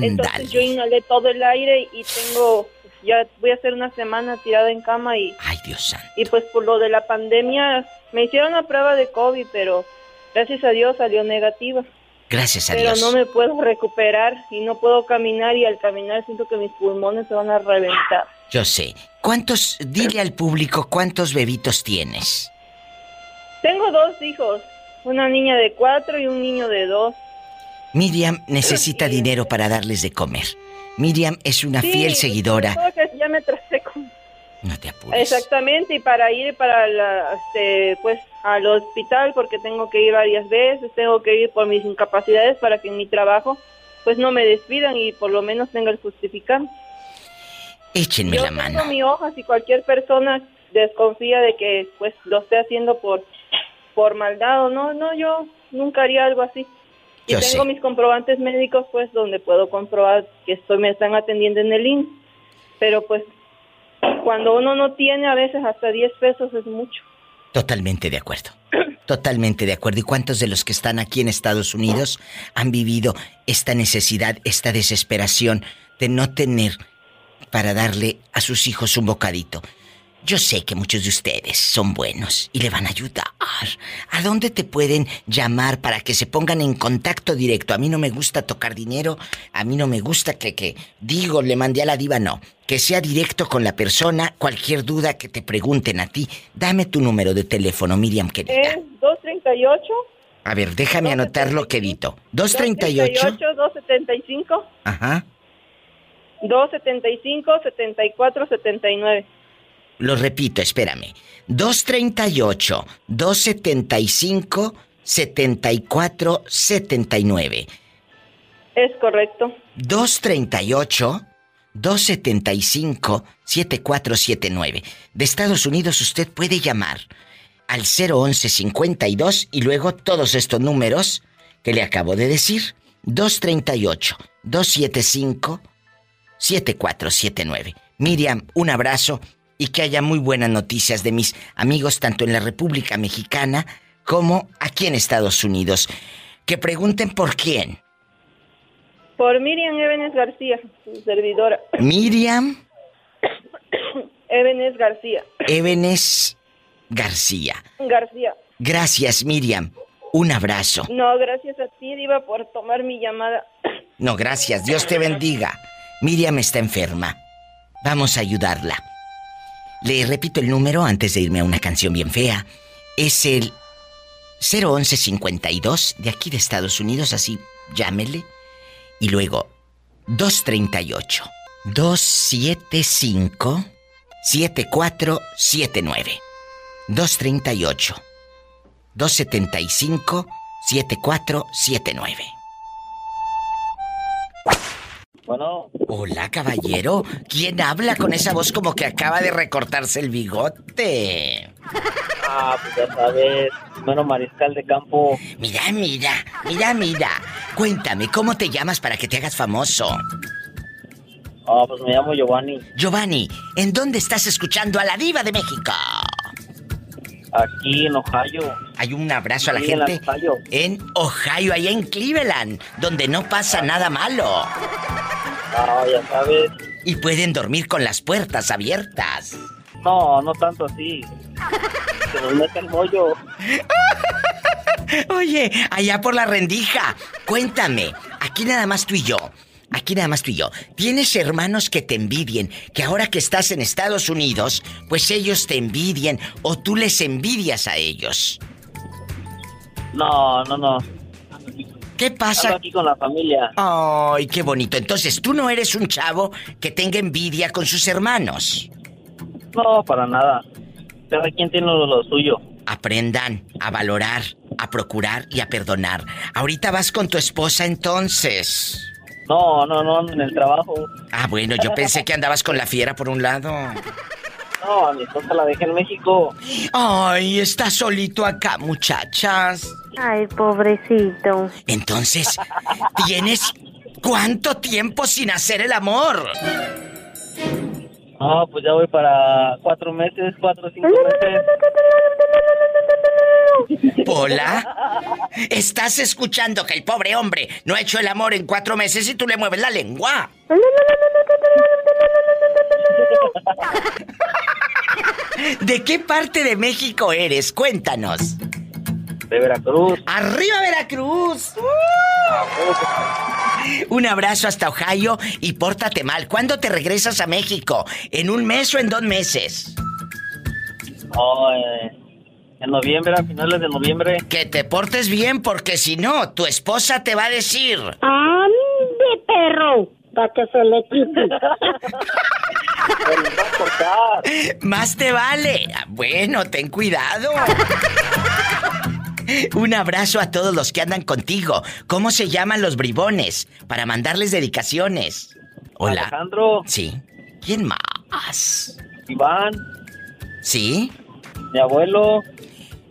Entonces yo inhalé todo el aire y tengo, ya voy a hacer una semana tirada en cama y, Ay, Dios santo. y pues por lo de la pandemia me hicieron la prueba de COVID, pero gracias a Dios salió negativa. Gracias a Pero Dios. no me puedo recuperar y no puedo caminar y al caminar siento que mis pulmones se van a reventar. Yo sé. ¿Cuántos, dile al público cuántos bebitos tienes? Tengo dos hijos, una niña de cuatro y un niño de dos. Miriam necesita dinero para darles de comer. Miriam es una Sí, fiel seguidora. ya me tracé con... No te apures. Exactamente, y para ir para la, este, pues, al hospital, porque tengo que ir varias veces, tengo que ir por mis incapacidades para que en mi trabajo, pues, no me despidan y por lo menos tenga el justificante. Échenme Yo la mano. mi hoja, si cualquier persona desconfía de que, pues, lo esté haciendo por, por maldad o no, no, yo nunca haría algo así. Y Yo tengo sé. mis comprobantes médicos, pues, donde puedo comprobar que estoy, me están atendiendo en el IN. Pero, pues, cuando uno no tiene, a veces hasta 10 pesos es mucho. Totalmente de acuerdo. Totalmente de acuerdo. ¿Y cuántos de los que están aquí en Estados Unidos han vivido esta necesidad, esta desesperación de no tener para darle a sus hijos un bocadito? Yo sé que muchos de ustedes son buenos y le van a ayudar. ¿A dónde te pueden llamar para que se pongan en contacto directo? A mí no me gusta tocar dinero, a mí no me gusta que, que digo, le mandé a la diva, no. Que sea directo con la persona, cualquier duda que te pregunten a ti. Dame tu número de teléfono, Miriam, querida. Es 238. A ver, déjame anotarlo, quedito. 238. 275. Ajá. 275, 74, 79. Lo repito, espérame. 238 275 74 79. Es correcto. 238 275 7479. De Estados Unidos usted puede llamar al 011 52 y luego todos estos números que le acabo de decir. 238 275 7479. Miriam, un abrazo y que haya muy buenas noticias de mis amigos tanto en la República Mexicana como aquí en Estados Unidos. Que pregunten por quién. Por Miriam Ebenes García, su servidora. Miriam Ebenes García. Ebenes García. García. Gracias, Miriam. Un abrazo. No, gracias a ti, Diva, por tomar mi llamada. No, gracias. Dios te bendiga. Miriam está enferma. Vamos a ayudarla. Le repito el número antes de irme a una canción bien fea. Es el 01152 de aquí de Estados Unidos, así llámele. Y luego 238 275 7479. 238 275 7479. Bueno. Hola, caballero. ¿Quién habla con esa voz como que acaba de recortarse el bigote? Ah, pues ya sabes, bueno, mariscal de campo. Mira, mira, mira, mira. Cuéntame, ¿cómo te llamas para que te hagas famoso? Ah, pues me llamo Giovanni. Giovanni, ¿en dónde estás escuchando a la diva de México? Aquí en Ohio. Hay un abrazo a la en gente Ohio. en Ohio, allá en Cleveland, donde no pasa nada malo. Ah, ya sabes. Y pueden dormir con las puertas abiertas. No, no tanto así. Se nos mete el bollo. Oye, allá por la rendija, cuéntame, aquí nada más tú y yo, aquí nada más tú y yo, ¿tienes hermanos que te envidien, que ahora que estás en Estados Unidos, pues ellos te envidien o tú les envidias a ellos? No, no, no. ¿Qué pasa? Ando aquí con la familia. Ay, qué bonito. Entonces, tú no eres un chavo que tenga envidia con sus hermanos. No, para nada. Cada quien tiene lo, lo suyo. aprendan a valorar, a procurar y a perdonar. Ahorita vas con tu esposa entonces. No, no, no, en el trabajo. Ah, bueno, yo pensé que andabas con la fiera por un lado. No, a mi esposa la dejé en México. Ay, está solito acá, muchachas. Ay, pobrecito. Entonces, ¿tienes cuánto tiempo sin hacer el amor? No, pues ya voy para cuatro meses, cuatro o cinco meses. Pola, estás escuchando que el pobre hombre no ha hecho el amor en cuatro meses y tú le mueves la lengua. ¿De qué parte de México eres? Cuéntanos. De Veracruz. ¡Arriba Veracruz! Un abrazo hasta Ohio y pórtate mal. ¿Cuándo te regresas a México? ¿En un mes o en dos meses? Oh, eh, en noviembre, a finales de noviembre. Que te portes bien porque si no, tu esposa te va a decir... ¡Ande, perro! Para que se le quite. Más te vale. Ah, Bueno, ten cuidado. Un abrazo a todos los que andan contigo. ¿Cómo se llaman los bribones? Para mandarles dedicaciones. Hola. Alejandro. Sí. ¿Quién más? Iván, ¿Sí? mi abuelo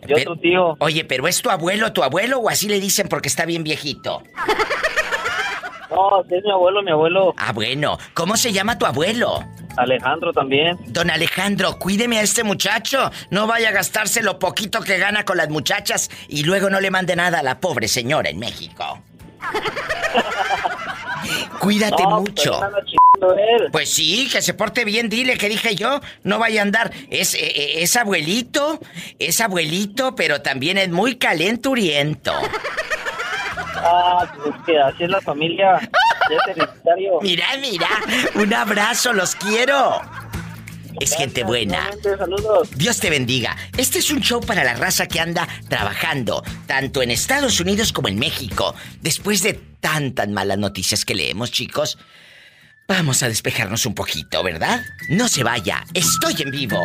y otro tío. Oye, pero ¿es tu abuelo, tu abuelo o así le dicen porque está bien viejito? No, es mi abuelo, mi abuelo. Ah, bueno. ¿Cómo se llama tu abuelo? Alejandro también. Don Alejandro, cuídeme a este muchacho. No vaya a gastarse lo poquito que gana con las muchachas y luego no le mande nada a la pobre señora en México. Cuídate No, mucho. pues. Pues sí, que se porte bien, dile que dije yo, no vaya a andar. Es, eh, eh, es abuelito, es abuelito, pero también es muy calenturiento. Ah, pues que así es la familia. Hereditario. Mira, mira, un abrazo, los quiero. Es gente buena. Saludos. Dios te bendiga. Este es un show para la raza que anda trabajando, tanto en Estados Unidos como en México. Después de tantas malas noticias que leemos, chicos, vamos a despejarnos un poquito, ¿verdad? No se vaya, estoy en vivo.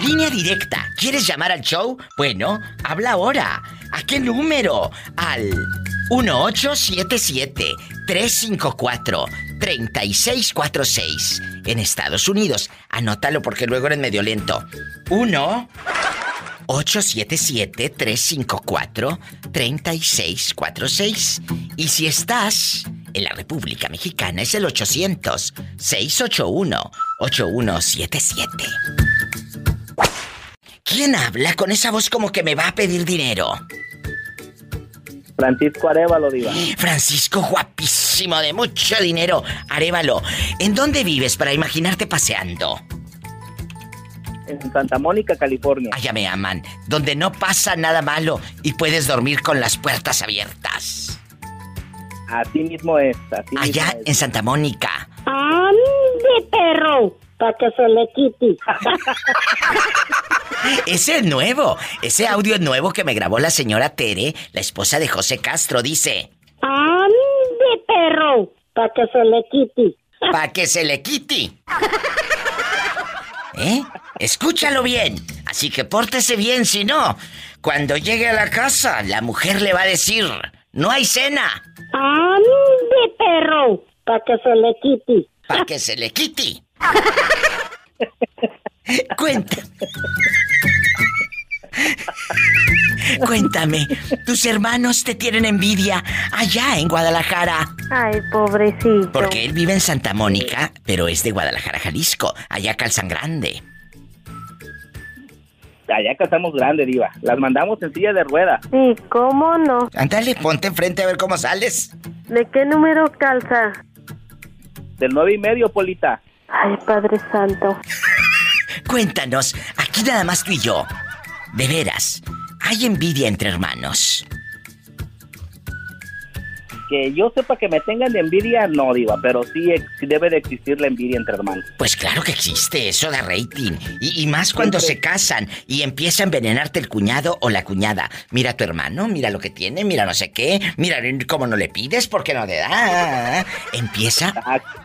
Línea directa. ¿Quieres llamar al show? Bueno, habla ahora. ¿A qué número? Al 1877-354-3646. En Estados Unidos. Anótalo porque luego eres medio lento. 1 877-354-3646. Y si estás en la República Mexicana, es el 800-681-8177. ¿Quién habla con esa voz como que me va a pedir dinero? Francisco Arevalo, Diva. Francisco, guapísimo, de mucho dinero. Arévalo, ¿en dónde vives para imaginarte paseando? En Santa Mónica, California. Allá me aman, donde no pasa nada malo y puedes dormir con las puertas abiertas. Así mismo es. Así mismo Allá es. en Santa Mónica. ¡Ande, perro! Para que se le quite. Ese es nuevo. Ese audio es nuevo que me grabó la señora Tere, la esposa de José Castro. Dice, ¡Ande, perro! Para que se le quite. pa' que se le quite. ¿Eh? Escúchalo bien. Así que pórtese bien, si no, cuando llegue a la casa, la mujer le va a decir, no hay cena, ¡Ande, perro! Para que se le quite. pa' que se le quite. Cuenta. Cuéntame, ¿tus hermanos te tienen envidia allá en Guadalajara? Ay, pobrecito. Porque él vive en Santa Mónica, pero es de Guadalajara, Jalisco, allá calzan grande. Allá casamos grande, Diva. Las mandamos en silla de ruedas. Sí, ¿cómo no? Ándale, ponte enfrente a ver cómo sales. ¿De qué número calza? Del nueve y medio, Polita. Ay, Padre Santo. Cuéntanos, aquí nada más tú y yo. De veras, ¿hay envidia entre hermanos? Que yo sepa que me tengan de envidia, no, Diva, pero sí, debe de existir la envidia entre hermanos. Pues claro que existe, eso da rating. Y, y más cuando se casan y empieza a envenenarte el cuñado o la cuñada. Mira a tu hermano, mira lo que tiene, mira no sé qué, mira cómo no le pides, porque no te da. Empieza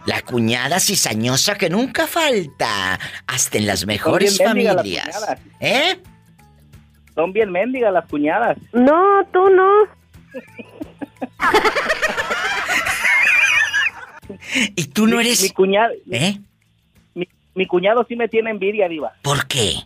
la cuñada cizañosa que nunca falta, hasta en las mejores las familias. ¿Eh? Son bien mendigas las cuñadas. No, tú no. Y tú no eres... Mi cuñado... ¿Eh? Mi, mi cuñado sí me tiene envidia, Diva. ¿Por qué?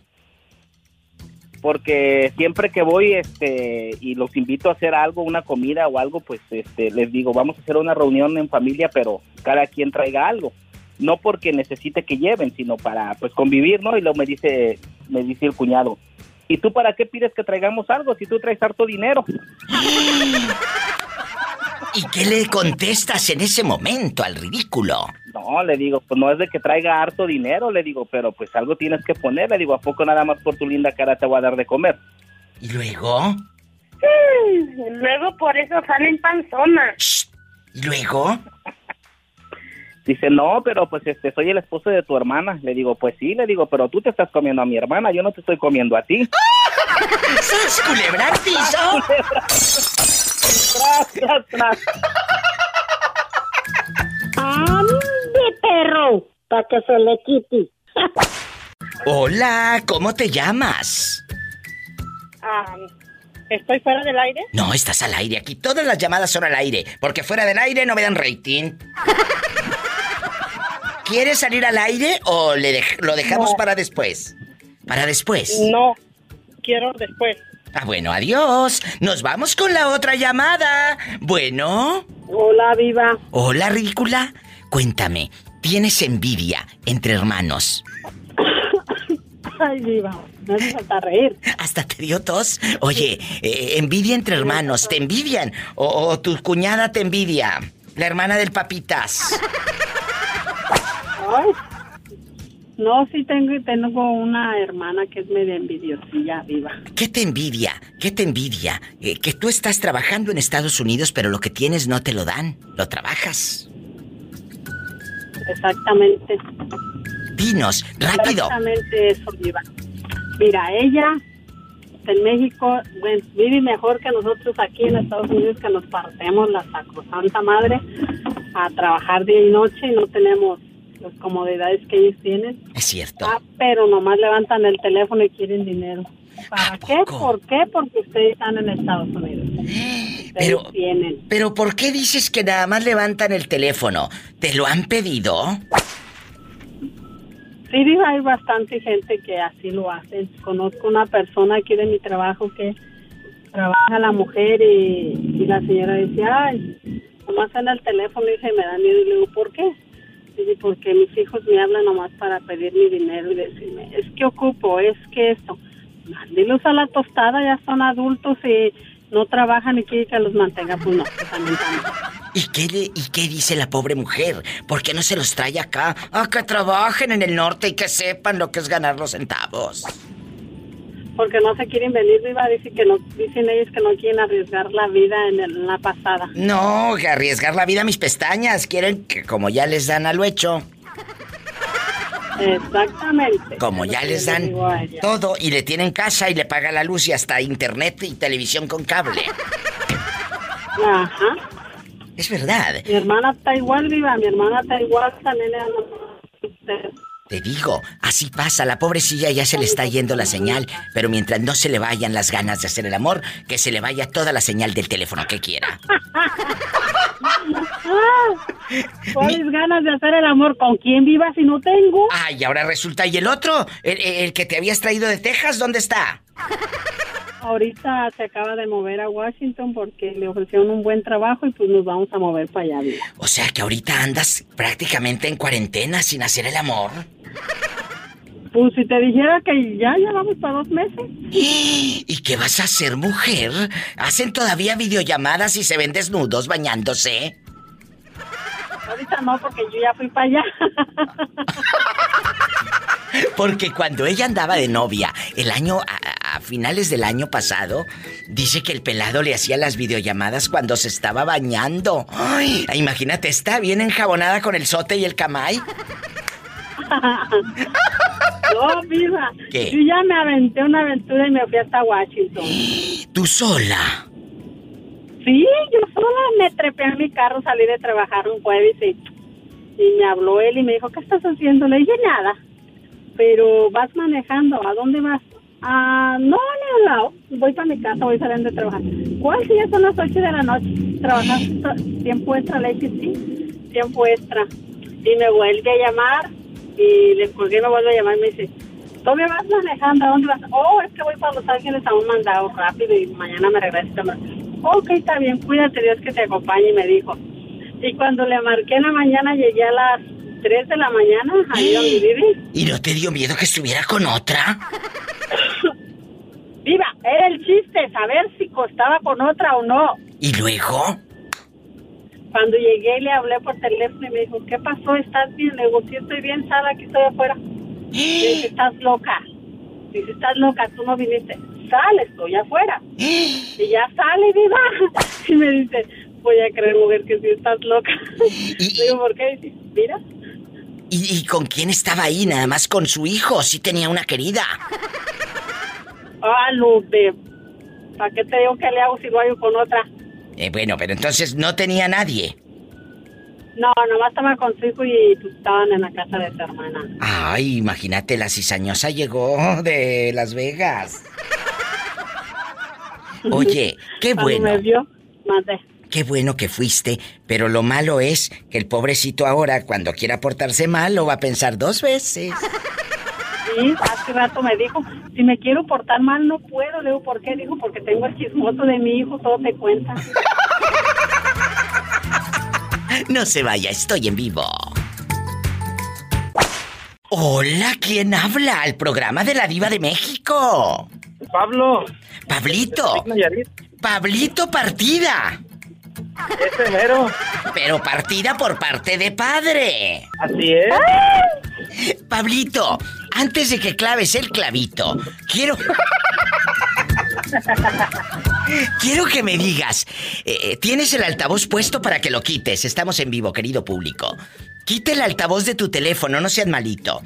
porque siempre que voy este y los invito a hacer algo, una comida o algo, pues este les digo, vamos a hacer una reunión en familia, pero cada quien traiga algo. No porque necesite que lleven, sino para pues convivir, ¿no? Y luego me dice me dice el cuñado, ¿y tú para qué pides que traigamos algo si tú traes harto dinero? ¿Y qué le contestas en ese momento al ridículo? No, le digo, pues no es de que traiga harto dinero, le digo, pero pues algo tienes que poner, le digo, ¿a poco nada más por tu linda cara te voy a dar de comer? ¿Y luego? Luego por eso salen panzonas. ¿Y luego? Dice, no, pero pues este, soy el esposo de tu hermana. Le digo, pues sí, le digo, pero tú te estás comiendo a mi hermana, yo no te estoy comiendo a ti. ¡Sas, culebra piso! Tras, tras, tras. ¡Ande, perro! Para que se le quite. Hola, ¿cómo te llamas? Ah, ¿Estoy fuera del aire? No, estás al aire. Aquí todas las llamadas son al aire. Porque fuera del aire no me dan rating. ¿Quieres salir al aire o le dej- lo dejamos No. para después? Para después. No, quiero después. Ah, bueno, adiós. Nos vamos con la otra llamada. Bueno. Hola, viva. Hola, ridícula. Cuéntame, ¿tienes envidia entre hermanos? Ay, viva. Me hace falta reír. Hasta te dio tos. Oye, eh, envidia entre hermanos, ¿te envidian? O, o tu cuñada te envidia? La hermana del papitas. Ay. No, sí tengo, tengo una hermana que es medio envidiosilla, viva. ¿Qué te envidia? ¿Qué te envidia? Eh, que tú estás trabajando en Estados Unidos, pero lo que tienes no te lo dan. Lo trabajas. Exactamente. Dinos, rápido. Exactamente eso, viva. Mira, ella en México bueno, vive mejor que nosotros aquí en Estados Unidos, que nos partemos la sacrosanta madre a trabajar día y noche y no tenemos las comodidades que ellos tienen. Es cierto. Ah, pero nomás levantan el teléfono y quieren dinero. ¿Para qué? ¿Por qué? Porque ustedes están en Estados Unidos. Ustedes Pero, tienen. pero ¿por qué dices que nada más levantan el teléfono? ¿Te lo han pedido? Sí, hay bastante gente que así lo hace. Conozco una persona aquí de mi trabajo que trabaja la mujer y, y la señora dice, ay, nomás en el teléfono y se me da miedo. Y le digo, ¿por qué? Dice, porque mis hijos me hablan nomás para pedir mi dinero y decirme, es que ocupo, es que esto. Mándelos a la tostada, ya son adultos y no trabajan y quiere que los mantenga. Pues no, pues también también. ¿Y qué, ¿Y qué dice la pobre mujer? ¿Por qué no se los trae acá? A que trabajen en el norte y que sepan lo que es ganar los centavos. Porque no se quieren venir, Diva, dice que no, dicen ellos que no quieren arriesgar la vida en, el- en la pasada. No, que arriesgar la vida a mis pestañas. Quieren que como ya les dan a lo hecho, Exactamente. como ya les dan todo y le tienen casa y le paga la luz y hasta internet y televisión con cable. Ajá. Es verdad. Mi hermana está igual, Viva, mi hermana está igual, también le dan- Te digo, así pasa, la pobrecilla ya se le está yendo la señal, pero mientras no se le vayan las ganas de hacer el amor, que se le vaya toda la señal del teléfono que quiera. ¿Cuáles ganas de hacer el amor? ¿Con quién viva si no tengo? Ay, ahora resulta, ¿y el otro? ¿El, el que te habías traído de Texas, dónde está? Ahorita se acaba de mover a Washington porque le ofrecieron un buen trabajo y pues nos vamos a mover para allá. O sea que ahorita andas prácticamente en cuarentena sin hacer el amor. Pues si te dijera que ya, ya vamos para dos meses. ¿Y qué vas a hacer, mujer? ¿Hacen todavía videollamadas y se ven desnudos bañándose? Ahorita no, porque yo ya fui para allá. Porque cuando ella andaba de novia, el año a, a finales del año pasado, dice que el pelado le hacía las videollamadas cuando se estaba bañando. Ay, imagínate, está bien enjabonada con el sote y el camay. no, viva. ¿Qué? Yo ya me aventé una aventura y me fui hasta Washington. ¿Tú sola? Sí, yo sola me trepé a mi carro, salí de trabajar un jueves y, y me habló él y me dijo, ¿qué estás haciendo? Le dije, nada. Pero vas manejando, ¿a dónde vas? Ah, no, ni al lado. Voy para mi casa, voy saliendo de trabajar. ¿Cuál? Si ya son las 8 de la noche. ¿Trabajas tiempo extra? Le dije, sí, tiempo extra. Y me vuelve a llamar y le colgué, me vuelve a llamar y me dice, ¿tú me vas manejando? ¿A dónde vas? Oh, es que voy para Los Ángeles a un mandado rápido y mañana me regreso. Ok, está bien, cuídate, Dios que te acompañe, me dijo. Y cuando le marqué en la mañana, llegué a las 3 de la mañana, ahí donde vive. ¿Y no te dio miedo que estuviera con otra? Viva, era el chiste, saber si costaba con otra o no. ¿Y luego? Cuando llegué le hablé por teléfono y me dijo, ¿qué pasó? ¿Estás bien? Le digo, sí, estoy bien, sal, aquí estoy afuera. Le dije, estás loca. Dice, estás loca, tú no viniste. Sal, estoy afuera. Y ya sale, viva. Y me dice, voy a creer, mujer, que sí estás loca. Le digo, ¿por qué? Dice, mira. ¿Y, ¿Y con quién estaba ahí? Nada más con su hijo. Sí tenía una querida. Ah, Lupe. ¿Para qué te digo que le hago si lo hago con otra? Eh, bueno, pero entonces no tenía nadie. No, nomás estaba con su hijo y pues, estaban en la casa de su hermana. Ay, imagínate, la cizañosa llegó de Las Vegas. Oye, qué bueno. me vio, mandé. Qué bueno que fuiste, pero lo malo es que el pobrecito ahora, cuando quiera portarse mal, lo va a pensar dos veces. Sí, hace rato me dijo, si me quiero portar mal no puedo. Le digo, ¿por qué? Dijo, porque tengo el chismoso de mi hijo, todo te cuenta. No se vaya, estoy en vivo. Hola, ¿quién habla? Al programa de la Diva de México. Pablo. Pablito. Pablito Partida. Ese mero. Pero partida por parte de padre. Así es. Pablito, antes de que claves el clavito, quiero. Quiero que me digas, eh, tienes el altavoz puesto para que lo quites. Estamos en vivo, querido público. Quita el altavoz de tu teléfono, no seas malito.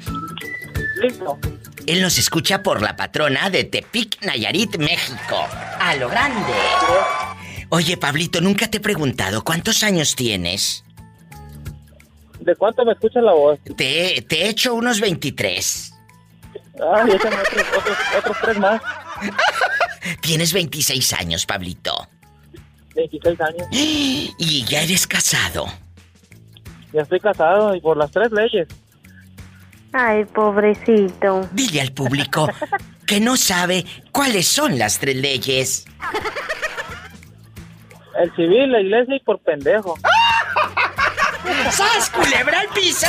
Listo. Él nos escucha por la patrona de Tepic, Nayarit, México. A lo grande. Oye, Pablito, nunca te he preguntado cuántos años tienes. ¿De cuánto me escucha la voz? Te, te he hecho unos 23. Ay, échame otros, otros, otros tres más. Tienes 26 años, Pablito. 26 años. Y ya eres casado. Ya estoy casado y por las tres leyes. Ay, pobrecito. Dile al público que no sabe cuáles son las tres leyes. El civil, la iglesia y por pendejo. ¡Sas, culebra al piso!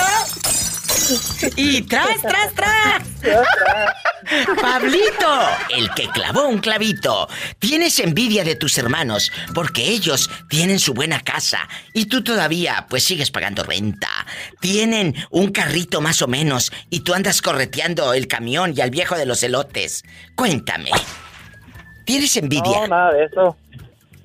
Y tras, tras, tras. Pablito, el que clavó un clavito. Tienes envidia de tus hermanos porque ellos tienen su buena casa y tú todavía pues sigues pagando renta. Tienen un carrito más o menos y tú andas correteando el camión y al viejo de los elotes. Cuéntame. ¿Tienes envidia? No, nada de eso.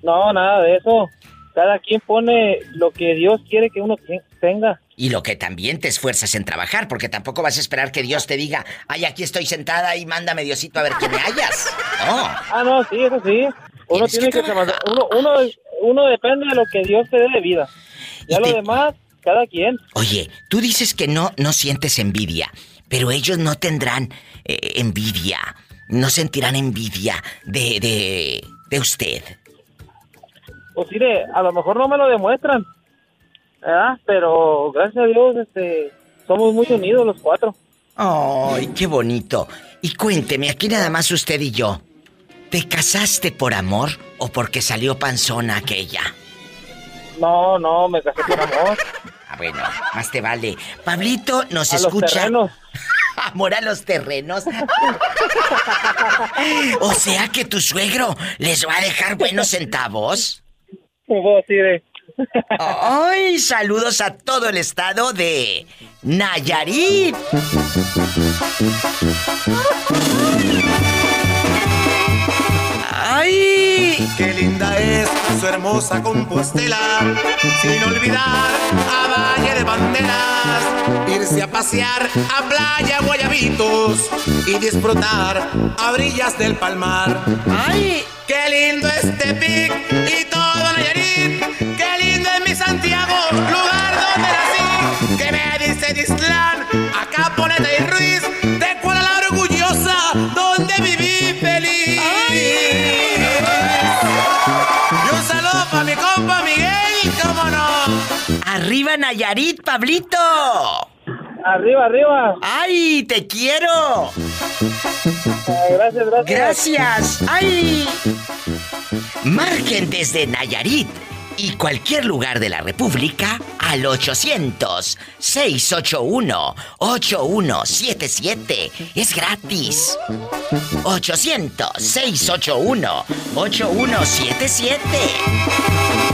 No, nada de eso. Cada quien pone lo que Dios quiere que uno te- tenga. Y lo que también te esfuerzas en trabajar, porque tampoco vas a esperar que Dios te diga, ay, aquí estoy sentada y mándame Diosito a ver que me hallas. No. Ah, no, sí, eso sí. Uno tiene que que, trabajar. Uno, uno, uno depende de lo que Dios te dé de vida. Ya lo demás, cada quien. Oye, tú dices que no, no sientes envidia, pero ellos no tendrán eh, envidia, no sentirán envidia de, de, de usted. Pues mire, a lo mejor no me lo demuestran. ¿verdad? Pero gracias a Dios, este, somos muy unidos los cuatro. Ay, qué bonito. Y cuénteme, aquí nada más usted y yo. ¿Te casaste por amor o porque salió panzona aquella? No, no, me casé por amor. Ah, bueno, más te vale. Pablito nos A los escucha. terrenos. Amor a los terrenos. o sea que tu suegro les va a dejar buenos centavos. Hubo ¡Ay! Saludos a todo el estado de Nayarit. ¡Ay! Su hermosa compostela, sin olvidar a Valle de Banderas, irse a pasear a Playa Guayabitos y disfrutar a brillas del palmar. ¡Ay! ¡Qué lindo este pic y todo Nayarit! ¡Qué lindo es mi Santiago, lugar donde nací! ¿Qué me dice Dislán? Acá Poneta y Ruiz, de Kuala la orgullosa, donde viví ¡Arriba Nayarit, Pablito! Arriba, arriba. ¡Ay, te quiero! gracias, gracias. Gracias. ¡Ay! Marquen desde Nayarit y cualquier lugar de la República al 800-681-8177. Es gratis. 800-681-8177.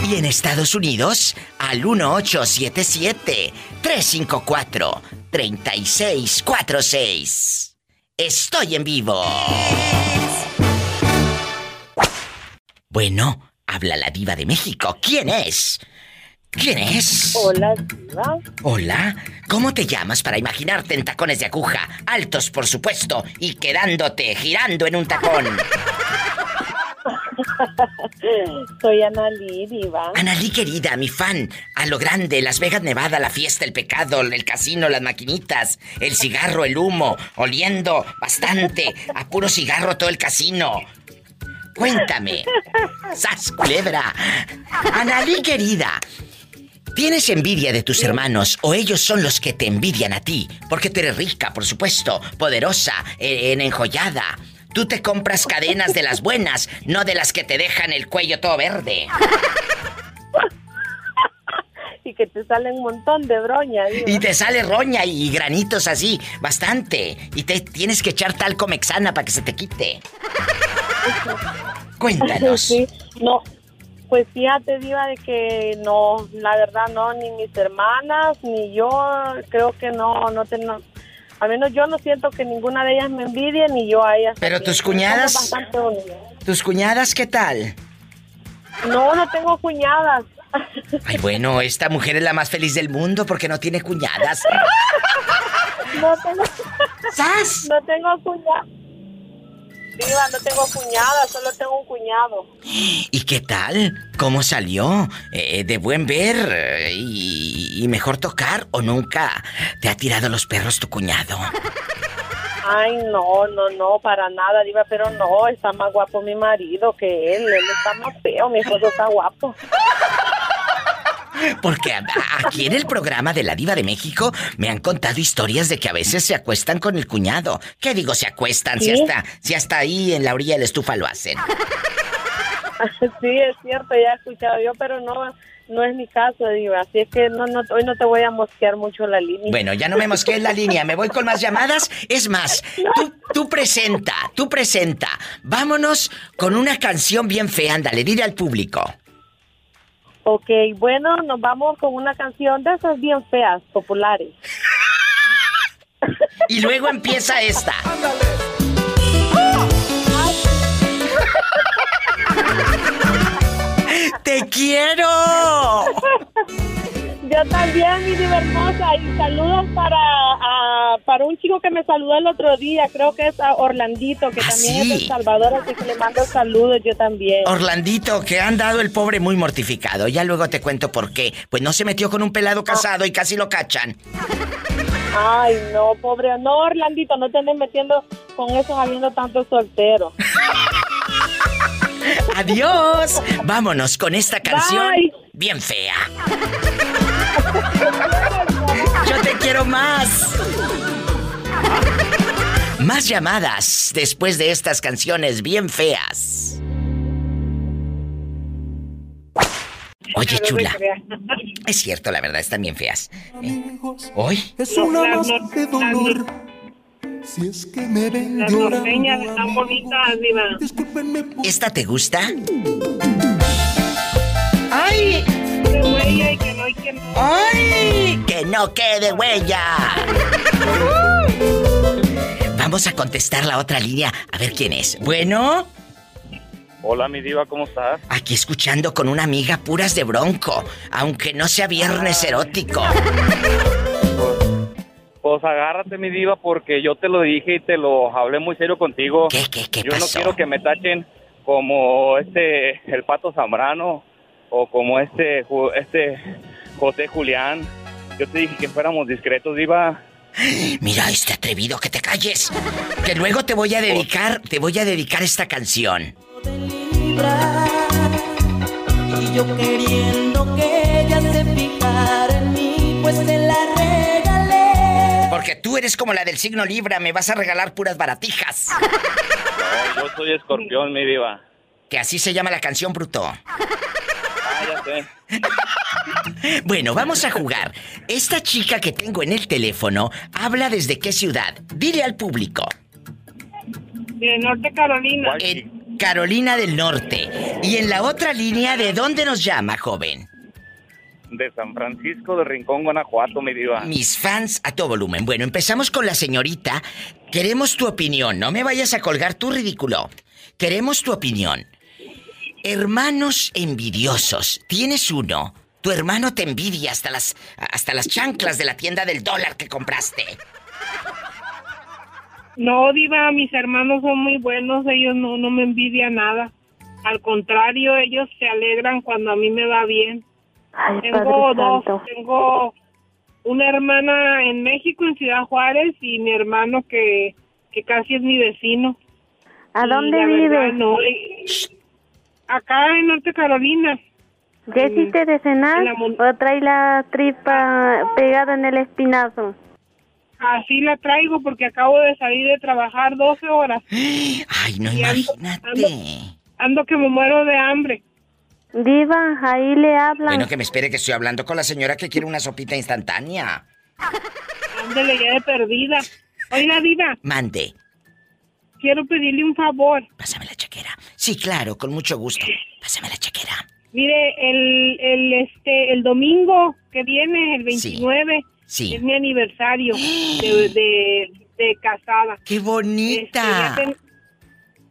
Y en Estados Unidos al 1877-354-3646. Estoy en vivo. Bueno, habla la diva de México. ¿Quién es? ¿Quién es? Hola, diva. Hola, ¿cómo te llamas para imaginarte en tacones de aguja? Altos, por supuesto, y quedándote girando en un tacón. Soy Analí, diva. Analí querida, mi fan, a lo grande, Las Vegas, Nevada, la fiesta, el pecado, el casino, las maquinitas, el cigarro, el humo, oliendo bastante, a puro cigarro todo el casino. Cuéntame. ¡Sas, culebra! Analí querida, ¿Tienes envidia de tus hermanos o ellos son los que te envidian a ti? Porque eres rica, por supuesto, poderosa, eh, en enjollada. Tú te compras cadenas de las buenas, no de las que te dejan el cuello todo verde. Y que te sale un montón de broña. Y te sale roña y granitos así, bastante. Y te tienes que echar talco mexana para que se te quite. Cuéntanos. Sí, no. Pues fíjate, Diva, de que no, la verdad no, ni mis hermanas, ni yo, creo que no, no tengo. Al menos yo no siento que ninguna de ellas me envidie, ni yo a ellas. Pero también. tus cuñadas-. ¿Tus cuñadas qué tal? No, no tengo cuñadas. Ay, bueno, esta mujer es la más feliz del mundo porque no tiene cuñadas. No tengo. ¿Sas? No tengo cuñadas. Diva, no tengo cuñada, solo tengo un cuñado. ¿Y qué tal? ¿Cómo salió? Eh, ¿De buen ver eh, y, y mejor tocar o nunca te ha tirado los perros tu cuñado? Ay, no, no, no, para nada, Diva, pero no, está más guapo mi marido que él. Él está más feo, mi esposo está guapo. Porque aquí en el programa de la Diva de México me han contado historias de que a veces se acuestan con el cuñado. ¿Qué digo se acuestan? Si hasta, si hasta ahí en la orilla de la estufa lo hacen. Sí, es cierto, ya he escuchado yo, pero no, no es mi caso, Diva. Así es que no, no, hoy no te voy a mosquear mucho la línea. Bueno, ya no me mosqué en la línea, me voy con más llamadas. Es más, tú, tú presenta, tú presenta. Vámonos con una canción bien fea, ándale, dile al público. Ok, bueno, nos vamos con una canción de esas bien feas, populares. Y luego empieza esta. ¡Te quiero! Yo también, mi diva hermosa, y saludos para, a- para un chico que me saludó el otro día, creo que es a Orlandito, que también es de? El Salvador, así que le mando saludos yo también. Orlandito, que han dado el pobre muy mortificado. Ya luego te cuento por qué. Pues no se metió con un pelado casado y casi lo cachan. Ay, no, pobre, no, Orlandito, no te andes metiendo con eso habiendo tanto soltero. Adiós. Vámonos con esta canción Bye. bien fea. Yo te quiero más. Más llamadas después de estas canciones bien feas. Oye, chula. Es cierto, la verdad, están bien feas. ¿Eh? ¿Hoy? Es una más de dolor. Si es que me ven Las norteñas están bonitas, diva. ¿Esta te gusta? ¡Ay! Que huella y que no, y que no. ¡Ay! ¡Que no quede huella! Vamos a contestar la otra línea a ver quién es. Bueno, Hola, mi diva, ¿cómo estás? Aquí escuchando con una amiga puras de bronco, aunque no sea viernes erótico. Pues agárrate, mi diva, porque yo te lo dije y te lo hablé muy serio contigo. ¿Qué, qué, qué Yo no quiero que me tachen como este, el Pato Zambrano, o como este, este José Julián. Yo te dije que fuéramos discretos, diva. Mira, este atrevido, que te calles. Que luego te voy a dedicar, te voy a dedicar esta canción. Y yo queriendo que ella se fijara en mí, pues se la regalé. Porque tú eres como la del signo Libra, me vas a regalar puras baratijas. No, yo soy escorpión, mi diva. Que así se llama la canción, bruto. Ah, ya sé. Bueno, vamos a jugar. Esta chica que tengo en el teléfono habla desde qué ciudad. Dile al público. De Norte Carolina. En Carolina del Norte. Y en la otra línea, ¿de dónde nos llama, joven? De San Francisco de Rincón, Guanajuato, mi diva. Mis fans a todo volumen. Bueno, empezamos con la señorita. Queremos tu opinión. No me vayas a colgar tu ridículo. Queremos tu opinión. Hermanos envidiosos. Tienes uno. Tu hermano te envidia hasta las hasta las chanclas de la tienda del dólar que compraste. No, Diva, mis hermanos son muy buenos, ellos no, no me envidian nada. Al contrario, ellos se alegran cuando a mí me va bien. Tengo Padre dos, Santo. tengo una hermana en México, en Ciudad Juárez, y mi hermano que, que casi es mi vecino. ¿A dónde vives? no, acá en Norte Carolina. ¿Ya hiciste de cenar? ¿O trae la tripa pegada en el espinazo? Así la traigo porque acabo de salir de trabajar 12 horas. Ay, no Y ando- imagínate. Ando que me muero de hambre. Diva, ahí le hablan. Bueno, que me espere que estoy hablando con la señora que quiere una sopita instantánea. Ándale ya de perdida. Oiga, Diva, Mande. quiero pedirle un favor. Pásame la chequera. Sí, claro, con mucho gusto. Pásame la chequera. Mire, el, el, este, el domingo que viene, el 29, Sí. es mi aniversario de, de, de casada. ¡Qué bonita! Este, ya, ten-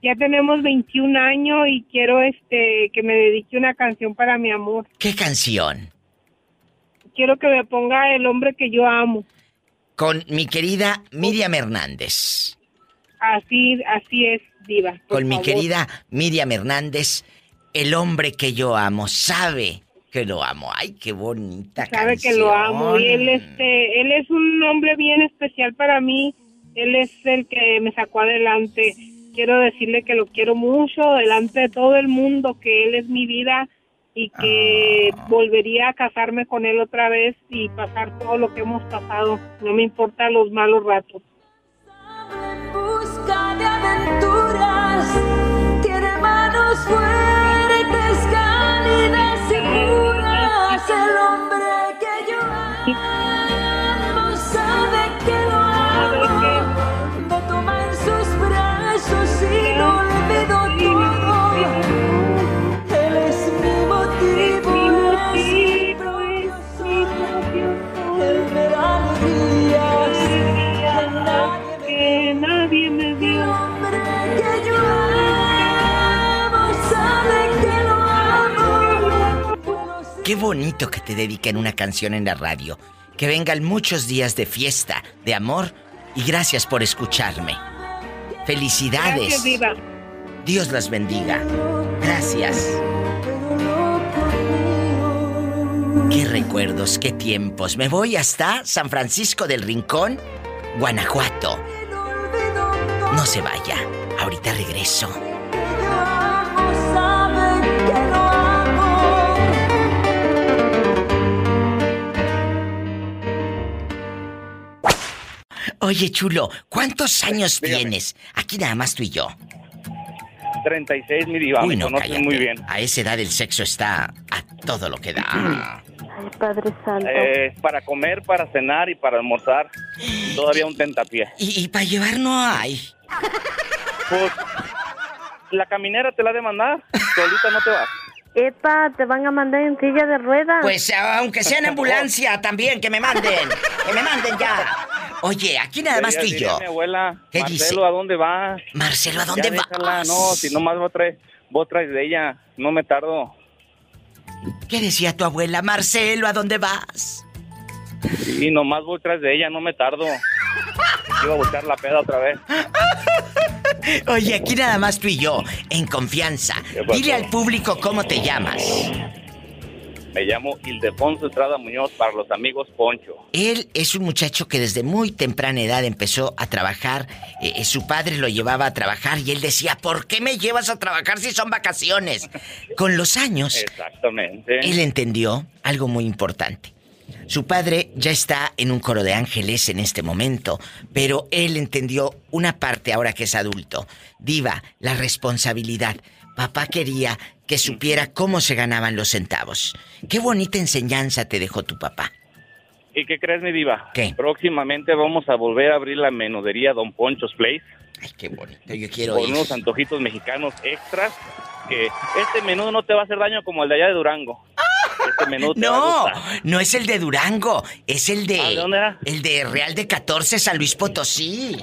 ya tenemos 21 años y quiero este que me dedique una canción para mi amor. ¿Qué canción? Quiero que me ponga el hombre que yo amo. Con mi querida Miriam Hernández. Así, así es, Diva. Con mi querida Miriam Hernández. El hombre que yo amo sabe que lo amo. Ay, qué bonita sabe canción. que lo amo y él este él es un hombre bien especial para mí él es el que me sacó adelante quiero decirle que lo quiero mucho delante de todo el mundo que él es mi vida y que Ah. volvería a casarme con él otra vez y pasar todo lo que hemos pasado no me importan los malos ratos busca de aventuras. Tiene manos fuertes, cálidas y puras. El hombre que yo amo sabe que lo amo. Qué bonito que te dediquen una canción en la radio. Que vengan muchos días de fiesta, de amor y gracias por escucharme. Felicidades. gracias Diva Dios las bendiga. Gracias. Qué recuerdos, qué tiempos. Me voy hasta San Francisco del Rincón, Guanajuato. No se vaya. Ahorita regreso. Oye, chulo, ¿cuántos años tienes? Aquí nada más tú y yo. 36, mi diva. Uy, me no, cállate. muy bien. A esa edad el sexo está a todo lo que da. Ay, Padre Santo. Eh, para comer, para cenar y para almorzar. Todavía un tentapié. Y, para llevar no hay. Pues, la caminera te la ha de mandar. Solita no te vas. Epa, te van a mandar en silla de ruedas. Pues aunque sea en ambulancia también, que me manden. Que me manden ya. Oye, aquí nada más tú y yo. mi abuela, ¿Qué Marcelo, dice? ¿a dónde vas? Marcelo, ¿a dónde vas? No, si nomás vos traes de ella, no me tardo. ¿Qué decía tu abuela? Marcelo, ¿a dónde vas? Sí, nomás vos traes de ella, no me tardo. Iba a buscar la peda otra vez. Oye, aquí nada más tú y yo, en confianza. Dile al público cómo te llamas. Me llamo Ildefonso Estrada Muñoz para los amigos Poncho. Él es un muchacho que desde muy temprana edad empezó a trabajar. Eh, eh, su padre lo llevaba a trabajar y él decía, ¿por qué me llevas a trabajar si son vacaciones? Con los años, Exactamente. él entendió algo muy importante. Su padre ya está en un coro de ángeles en este momento, pero él entendió una parte ahora que es adulto. Diva, la responsabilidad. Papá quería que supiera cómo se ganaban los centavos. Qué bonita enseñanza te dejó tu papá. ¿Y qué crees, mi diva? ¿Qué? Próximamente vamos a volver a abrir la menudería Don Poncho's Place. Ay, qué bonito, yo quiero Con ir. unos antojitos mexicanos extras. Que este menú no te va a hacer daño como el de allá de Durango. Este menú te va a No, gustar. no es el de Durango, es el de. Ah, ¿de dónde era? El de Real de 14, San Luis Potosí.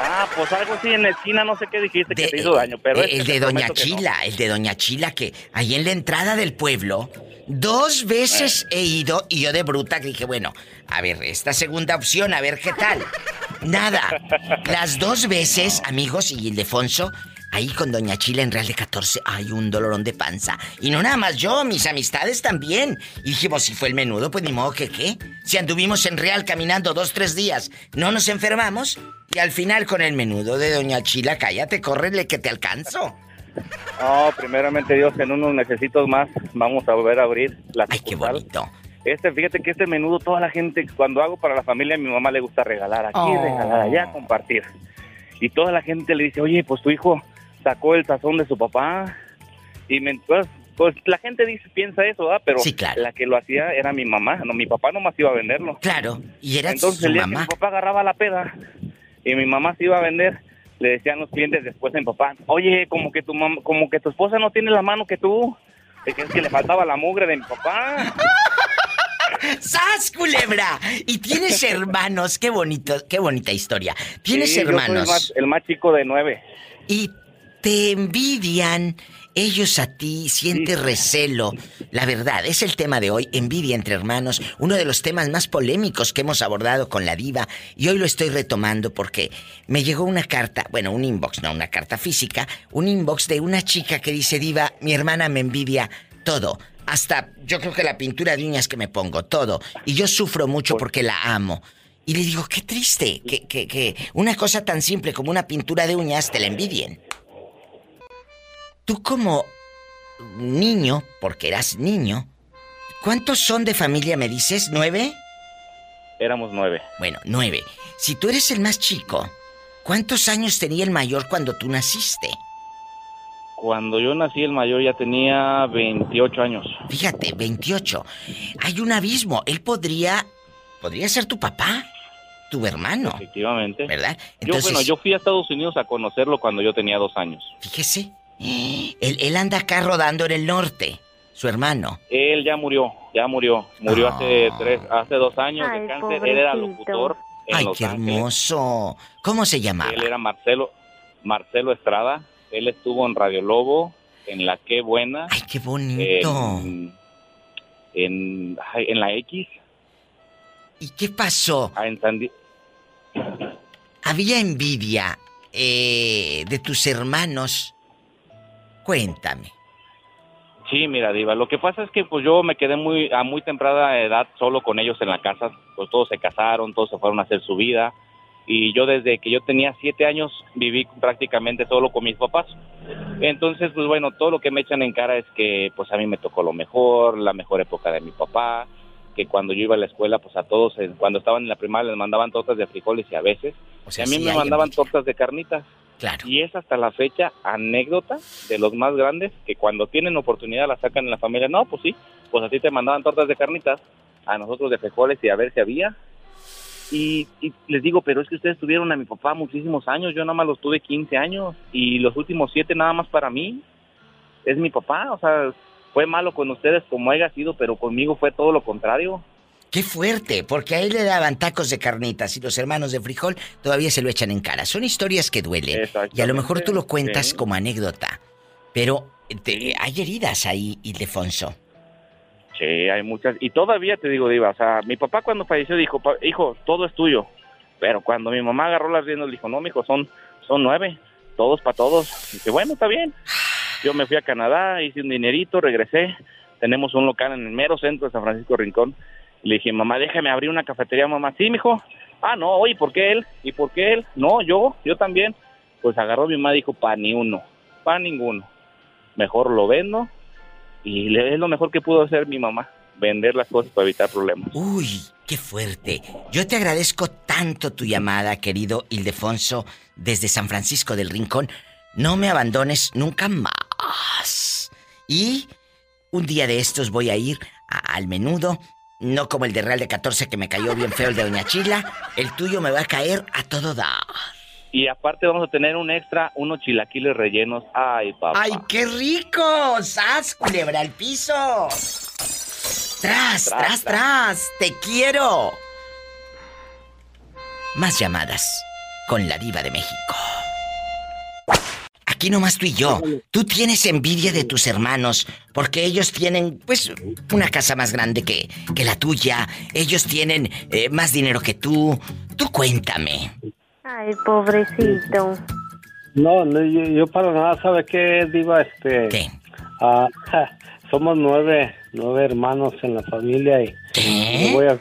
Ah, pues algo así en la esquina, no sé qué dijiste que te hizo daño, pero Eh, este el de Doña no. Chila, el de Doña Chila, que ahí en la entrada del pueblo, dos veces Eh. he ido y yo de bruta que dije, bueno, a ver, esta segunda opción, a ver qué tal. Nada. Las dos veces, amigos y Ildefonso, ahí con Doña Chila en Real de 14, hay un dolorón de panza. Y no nada más yo, mis amistades también. Y dijimos, si fue el menudo, pues ni modo que qué. Si anduvimos en Real caminando dos, tres días, no nos enfermamos. Y al final con el menudo de Doña Chila, cállate, córrele que te alcanzo. No, primeramente Dios, en unos necesitos más vamos a volver a abrir la Ay, qué bonito. Este, fíjate que este menudo, toda la gente, cuando hago para la familia, a mi mamá le gusta regalar aquí, Oh. regalar allá, compartir. Y toda la gente le dice, oye, pues tu hijo sacó el sazón de su papá. Y me, pues, pues, la gente dice, piensa eso, ¿verdad? Pero Sí, claro. la que lo hacía era mi mamá. No, mi papá nomás iba a venderlo. Claro, y era Entonces su el día mamá. que mi papá agarraba la peda y mi mamá se iba a vender, le decían los clientes después a mi papá, oye, como que tu mam- como que tu esposa no tiene la mano que tú. Es que le faltaba la mugre de mi papá. ¡Sas, culebra! Y tienes hermanos, qué bonito, qué bonita historia. Tienes Sí, yo soy hermanos. el más, el más chico de nueve. Y te envidian ellos a ti, sientes recelo. La verdad, es el tema de hoy, envidia entre hermanos, uno de los temas más polémicos que hemos abordado con la diva. Y hoy lo estoy retomando porque me llegó una carta, bueno, un inbox, no una carta física, un inbox de una chica que dice, diva, mi hermana me envidia todo. Hasta yo creo que la pintura de uñas que me pongo, todo. Y yo sufro mucho porque la amo. Y le digo, qué triste que, que, que una cosa tan simple como una pintura de uñas te la envidien. Tú como niño, porque eras niño, ¿cuántos son de familia, me dices? ¿Nueve? Éramos nueve. Bueno, nueve. Si tú eres el más chico, ¿cuántos años tenía el mayor cuando tú naciste? Cuando yo nací, el mayor ya tenía 28 años. Fíjate, 28. Hay un abismo. Él podría... Podría ser tu papá, tu hermano. Efectivamente. ¿Verdad? Yo, Entonces- bueno, yo fui a Estados Unidos a conocerlo cuando yo tenía dos años. Fíjese. Él, él anda acá rodando en el norte, su hermano. Él ya murió, ya murió. Murió hace tres, hace dos años Ay, de cáncer. Él era locutor en Ay, Los qué Ángeles. hermoso. ¿Cómo se llamaba? Él era Marcelo, Marcelo Estrada. Él estuvo en Radio Lobo, en La Qué Buena. Ay, qué bonito. En, en, la X. ¿Y qué pasó? Ah, en San Di- Había envidia eh, de tus hermanos. Cuéntame. Sí, mira, Diva, lo que pasa es que pues yo me quedé muy a muy temprana edad solo con ellos en la casa, pues todos se casaron, todos se fueron a hacer su vida y yo desde que yo tenía siete años viví prácticamente solo con mis papás. Entonces, pues bueno, todo lo que me echan en cara es que pues a mí me tocó lo mejor, la mejor época de mi papá, que cuando yo iba a la escuela, pues a todos, eh, cuando estaban en la primaria les mandaban tortas de frijoles y a veces, sea, y a mí sí me mandaban tortas de carnitas. Claro. Y es hasta la fecha anécdota de los más grandes que cuando tienen oportunidad la sacan en la familia. No, pues sí, pues a ti te mandaban tortas de carnitas, a nosotros de frijoles y a ver si había. Y, y les digo, pero es que ustedes tuvieron a mi papá muchísimos años, yo nada más los tuve 15 años y los últimos 7 nada más para mí. Es mi papá, o sea, fue malo con ustedes como haya sido, pero conmigo fue todo lo contrario. Qué fuerte, porque a él le daban tacos de carnitas y los hermanos de frijol todavía se lo echan en cara. Son historias que duelen. Y a lo mejor tú lo cuentas Sí. como anécdota. Pero te- hay heridas ahí, Ildefonso. Sí, hay muchas. Y todavía te digo, Diva, o sea, mi papá cuando falleció dijo, "Pa- hijo, todo es tuyo. Pero cuando mi mamá agarró las riendas, dijo, no, mijo, son, son nueve, todos para todos. Y dije, bueno, está bien. Yo me fui a Canadá, hice un dinerito, regresé. Tenemos un local en el mero centro de San Francisco Rincón. Le dije, mamá, déjame abrir una cafetería, mamá. Sí, mijo. Ah, no, oye, ¿por qué él? ¿Y por qué él? No, yo, yo también. Pues agarró mi mamá y dijo, pa' ni uno, pa' ninguno. Mejor lo vendo y es lo mejor que pudo hacer mi mamá, vender las cosas para evitar problemas. Uy, qué fuerte. Yo te agradezco tanto tu llamada, querido Ildefonso, desde San Francisco del Rincón. No me abandones nunca más. Y un día de estos voy a ir al menudo, no como el de Real de 14 que me cayó bien feo el de Doña Chila. El tuyo me va a caer a todo dar. Y aparte vamos a tener un extra, unos chilaquiles rellenos. Ay, papá. ¡Ay, qué rico! ¡Sas, culebra al piso! ¡Tras, tras, tras! ¡Te quiero! Más llamadas con la diva de México. Aquí nomás tú y yo. Tú tienes envidia de tus hermanos porque ellos tienen, pues, una casa más grande que, que la tuya. Ellos tienen eh, más dinero que tú. Tú cuéntame. Ay, pobrecito. No, no, yo, yo para nada, ¿sabe qué, Diva? Este, ah, ja, somos nueve, nueve hermanos en la familia y... ¿Qué? voy a-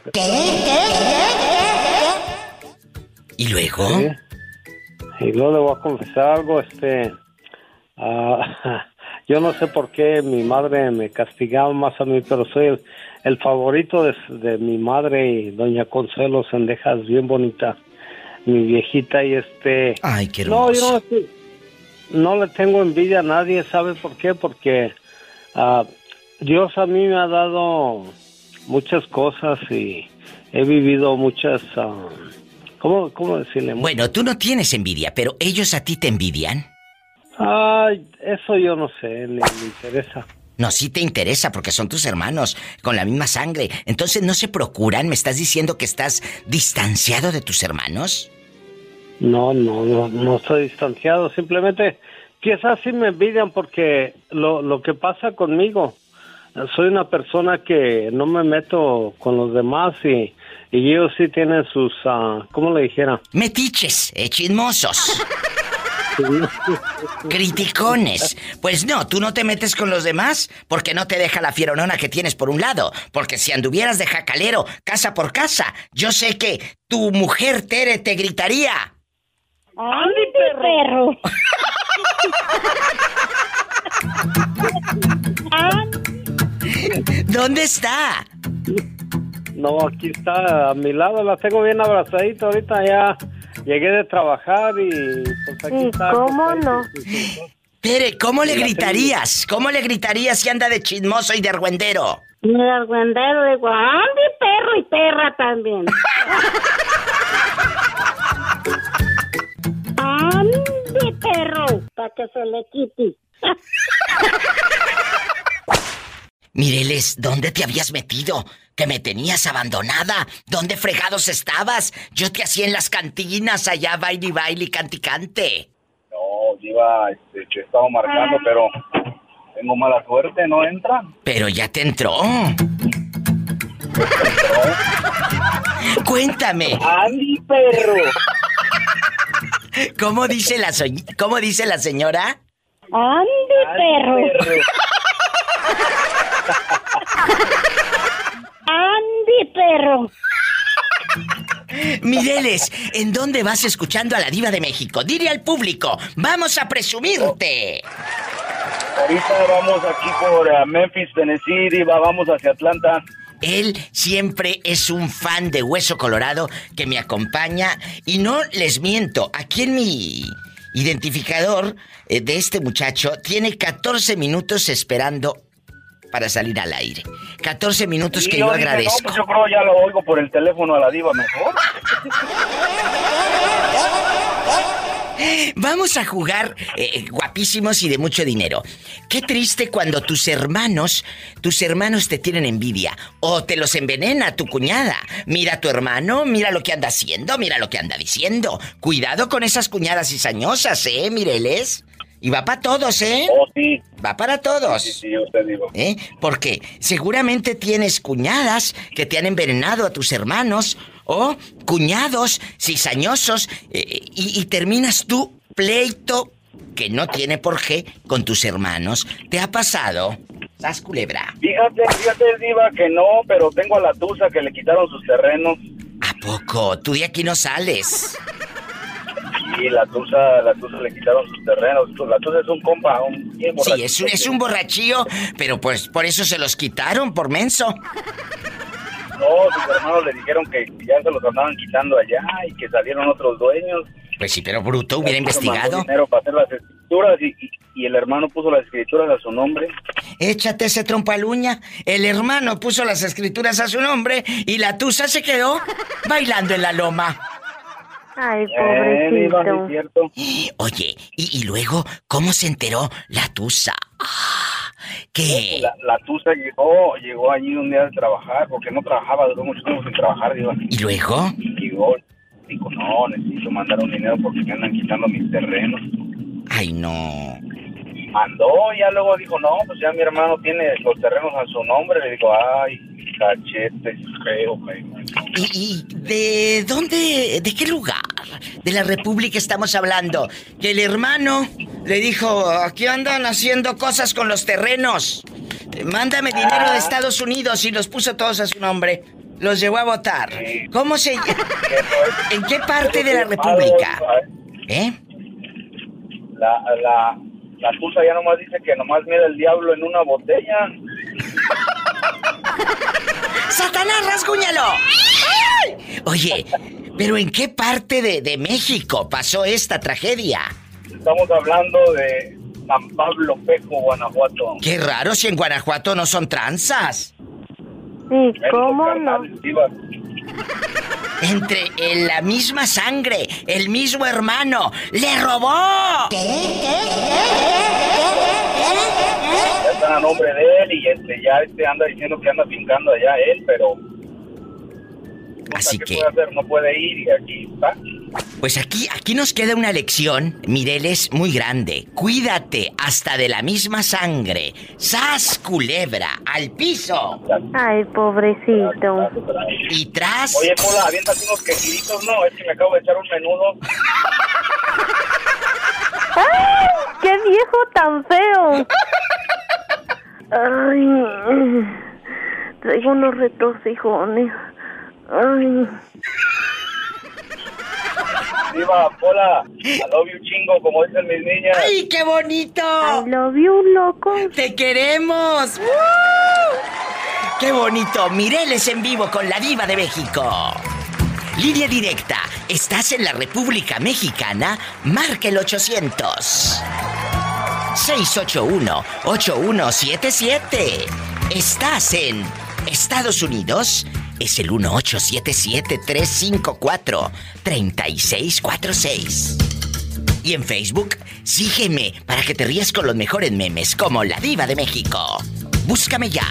¿Y luego? Sí. Y luego le voy a confesar algo, este... ah, yo no sé por qué mi madre me castigaba más a mí, pero soy el, el favorito de, de mi madre y doña Consuelo Sendejas, bien bonita, mi viejita, y este... Ay, qué No, yo no, le- no le tengo envidia a nadie, ¿sabe por qué? Porque ah, Dios a mí me ha dado muchas cosas y he vivido muchas... ah, ¿cómo, ¿Cómo decirle? Bueno, tú no tienes envidia, pero ellos a ti te envidian. Ay, eso yo no sé, ni me interesa. No, sí te interesa porque son tus hermanos, con la misma sangre. Entonces no se procuran, me estás diciendo que estás distanciado de tus hermanos. No, no, no, no estoy distanciado, simplemente quizás sí me envidian porque lo, lo que pasa conmigo, soy una persona que no me meto con los demás y, y ellos sí tienen sus, ah, ¿cómo le dijera? Metiches, eh, chismosos. Criticones. Pues no, tú no te metes con los demás porque no te deja la fieronona que tienes por un lado. Porque si anduvieras de jacalero, casa por casa, yo sé que tu mujer Tere te gritaría. ¡Ay, perro! ¿Dónde está? No, aquí está a mi lado, la tengo bien abrazadita ahorita ya llegué de trabajar y pues aquí está. ¿Cómo no? Tere, ¿cómo le gritarías? ¿Cómo le gritarías si anda de chismoso y de argüendero? Mi argüendero, digo, ¡Andy, perro y perra también! ¡Andy, perro! Para que se le quite. Mireles, ¿dónde te habías metido? Que me tenías abandonada. ¿Dónde fregados estabas? Yo te hacía en las cantinas allá, baile y baile y cante y cante. No, iba, este, he estado marcando, pero tengo mala suerte, no entran. Pero ya te entró. Cuéntame. ¡Andy, perro! ¿Cómo dice la, so- ¿Cómo dice la señora? ¡Andy, perro! ¡Andy, perro! Mireles, ¿en dónde vas escuchando a la diva de México? Dile al público, vamos a presumirte. Ahorita vamos aquí por eh, Memphis, Tennessee, Diva, vamos hacia Atlanta. Él siempre es un fan de Hueso Colorado que me acompaña y no les miento, aquí en mi identificador eh, de este muchacho tiene 14 minutos esperando para salir al aire. 14 minutos que yo dije, agradezco. No, pues yo creo ya lo oigo por el teléfono a la Diva mejor. Vamos a jugar eh, guapísimos y de mucho dinero. Qué triste cuando tus hermanos, tus hermanos te tienen envidia o te los envenena tu cuñada. Mira a tu hermano, mira lo que anda haciendo, mira lo que anda diciendo. Cuidado con esas cuñadas cizañosas, ¿eh? Mireles. Y va para todos, ¿eh? Oh, sí. Va para todos. Sí, sí, usted digo. ¿Eh? Porque seguramente tienes cuñadas que te han envenenado a tus hermanos o cuñados cizañosos eh, y, y terminas tú pleito que no tiene por qué con tus hermanos. ¿Te ha pasado? ¿Sas culebra? Fíjate, fíjate, Diva, que no, pero tengo a la Tusa que le quitaron sus terrenos. ¿A poco? Tú de aquí no sales. Y la Tusa, la Tusa le quitaron sus terrenos. La Tusa es un compa, un bien Sí, es un, es un borrachillo, pero pues por eso se los quitaron, por menso. No, sus hermanos le dijeron que ya se los andaban quitando allá y que salieron otros dueños. Pues sí, pero bruto, hubiera investigado. dinero para hacer las escrituras y, y- y el hermano puso las escrituras a su nombre. Échate ese trompo al uña. El hermano puso las escrituras a su nombre y la tusa se quedó bailando en la loma. Ay, Eh, pobrecito. cierto. Oye, y, y luego, ¿cómo se enteró la tusa? Ah, que... La, la Tusa llegó, llegó allí un día de trabajar, porque no trabajaba, duró mucho tiempo sin trabajar, Diva. ¿Y luego? Llegó, dijo, no, necesito mandar un dinero porque me andan quitando mis terrenos. Ay, no. Mandó, y ya luego dijo, no, pues ya mi hermano tiene los terrenos a su nombre. Le digo, ay, cachete, feo, feo. ¿Y, y de dónde, de qué lugar de la República estamos hablando? Que el hermano le dijo, aquí andan haciendo cosas con los terrenos. Mándame dinero de Estados Unidos y los puso todos a su nombre. Los llevó a votar. ¿Cómo se ¿En qué parte de la República? ¿Eh? La, la, la Tusa ya nomás dice que nomás mira el diablo en una botella. ¡Satanás, rasguñalo! ¡Ay! Oye, pero ¿en qué parte de, de México pasó esta tragedia? Estamos hablando de San Pablo Pejo, Guanajuato. Qué raro si en Guanajuato no son tranzas. Sí, ¿cómo no? Entre en la misma sangre, el mismo hermano, le robó. Ya están a nombre de él y este, ya este anda diciendo que anda fincando allá él, pero... Así ¿Qué que, puede hacer? No puede ir y aquí está. pues aquí, aquí nos queda una lección, Mireles, muy grande. Cuídate hasta de la misma sangre. ¡Sas, culebra! ¡Al piso! Ay, pobrecito. Y tras... Oye, Pola, aviéntate unos quejitos, no, es que me acabo de echar un menudo. ¡Ay! ¡Qué viejo tan feo! Ay, traigo unos retrocijones. Ay, Diva, Pola, I love you chingo, como dicen mis niñas. ¡Ay, qué bonito! I love you, loco. ¡Te queremos! ¡Woo! ¡Qué bonito! Mireles en vivo con la diva de México. Línea directa. ¿Estás en la República Mexicana? Marca el 800. 681-8177. ¿Estás en Estados Unidos? Es el 1877-354-3646. Y en Facebook, sígueme para que te rías con los mejores memes como la diva de México. Búscame ya.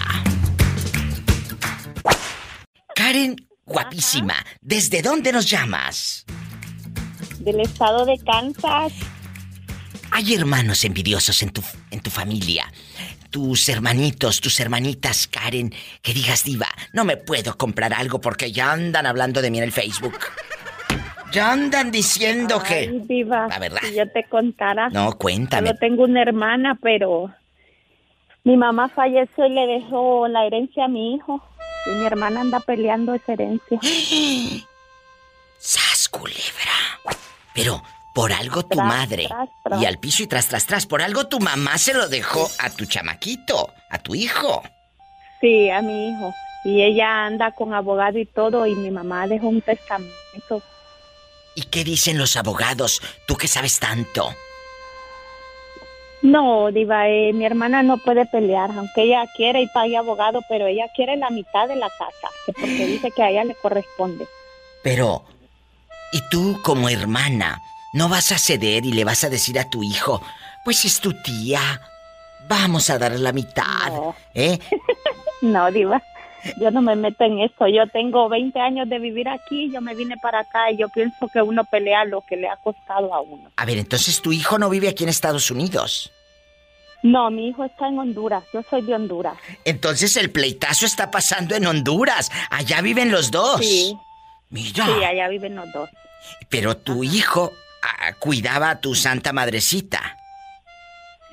Karen, guapísima, ¿desde dónde nos llamas? Del estado de Kansas. Hay hermanos envidiosos en tu, en tu familia. Tus hermanitos, tus hermanitas, Karen, que digas, diva, no me puedo comprar algo porque ya andan hablando de mí en el Facebook. Ya andan diciendo que... Ay, diva, La verdad. si yo te contara. No, cuéntame. Solo tengo una hermana, pero mi mamá falleció y le dejó la herencia a mi hijo. Y mi hermana anda peleando esa herencia. ¡Sas, culebra! Pero, por algo tu Tras, madre. tras, tras. Y al piso y tras, tras, tras. Por algo tu mamá se lo dejó a tu chamaquito, a tu hijo. Sí, a mi hijo. Y ella anda con abogado y todo, y mi mamá dejó un testamento. ¿Y qué dicen los abogados? Tú que sabes tanto. No, Diva, eh, mi hermana no puede pelear, aunque ella quiere y pague abogado, pero ella quiere la mitad de la casa, que porque dice que a ella le corresponde. Pero, ¿y tú como hermana no vas a ceder y le vas a decir a tu hijo, pues es tu tía, vamos a darle la mitad, No. ¿eh? No, Diva. yo no me meto en esto. Yo tengo 20 años de vivir aquí, yo me vine para acá y yo pienso que uno pelea lo que le ha costado a uno. A ver, entonces tu hijo no vive aquí en Estados Unidos. No, mi hijo está en Honduras, yo soy de Honduras. Entonces el pleitazo está pasando en Honduras. Allá viven los dos. Sí. Mira. Sí, allá viven los dos. Pero tu hijo cuidaba a tu santa madrecita.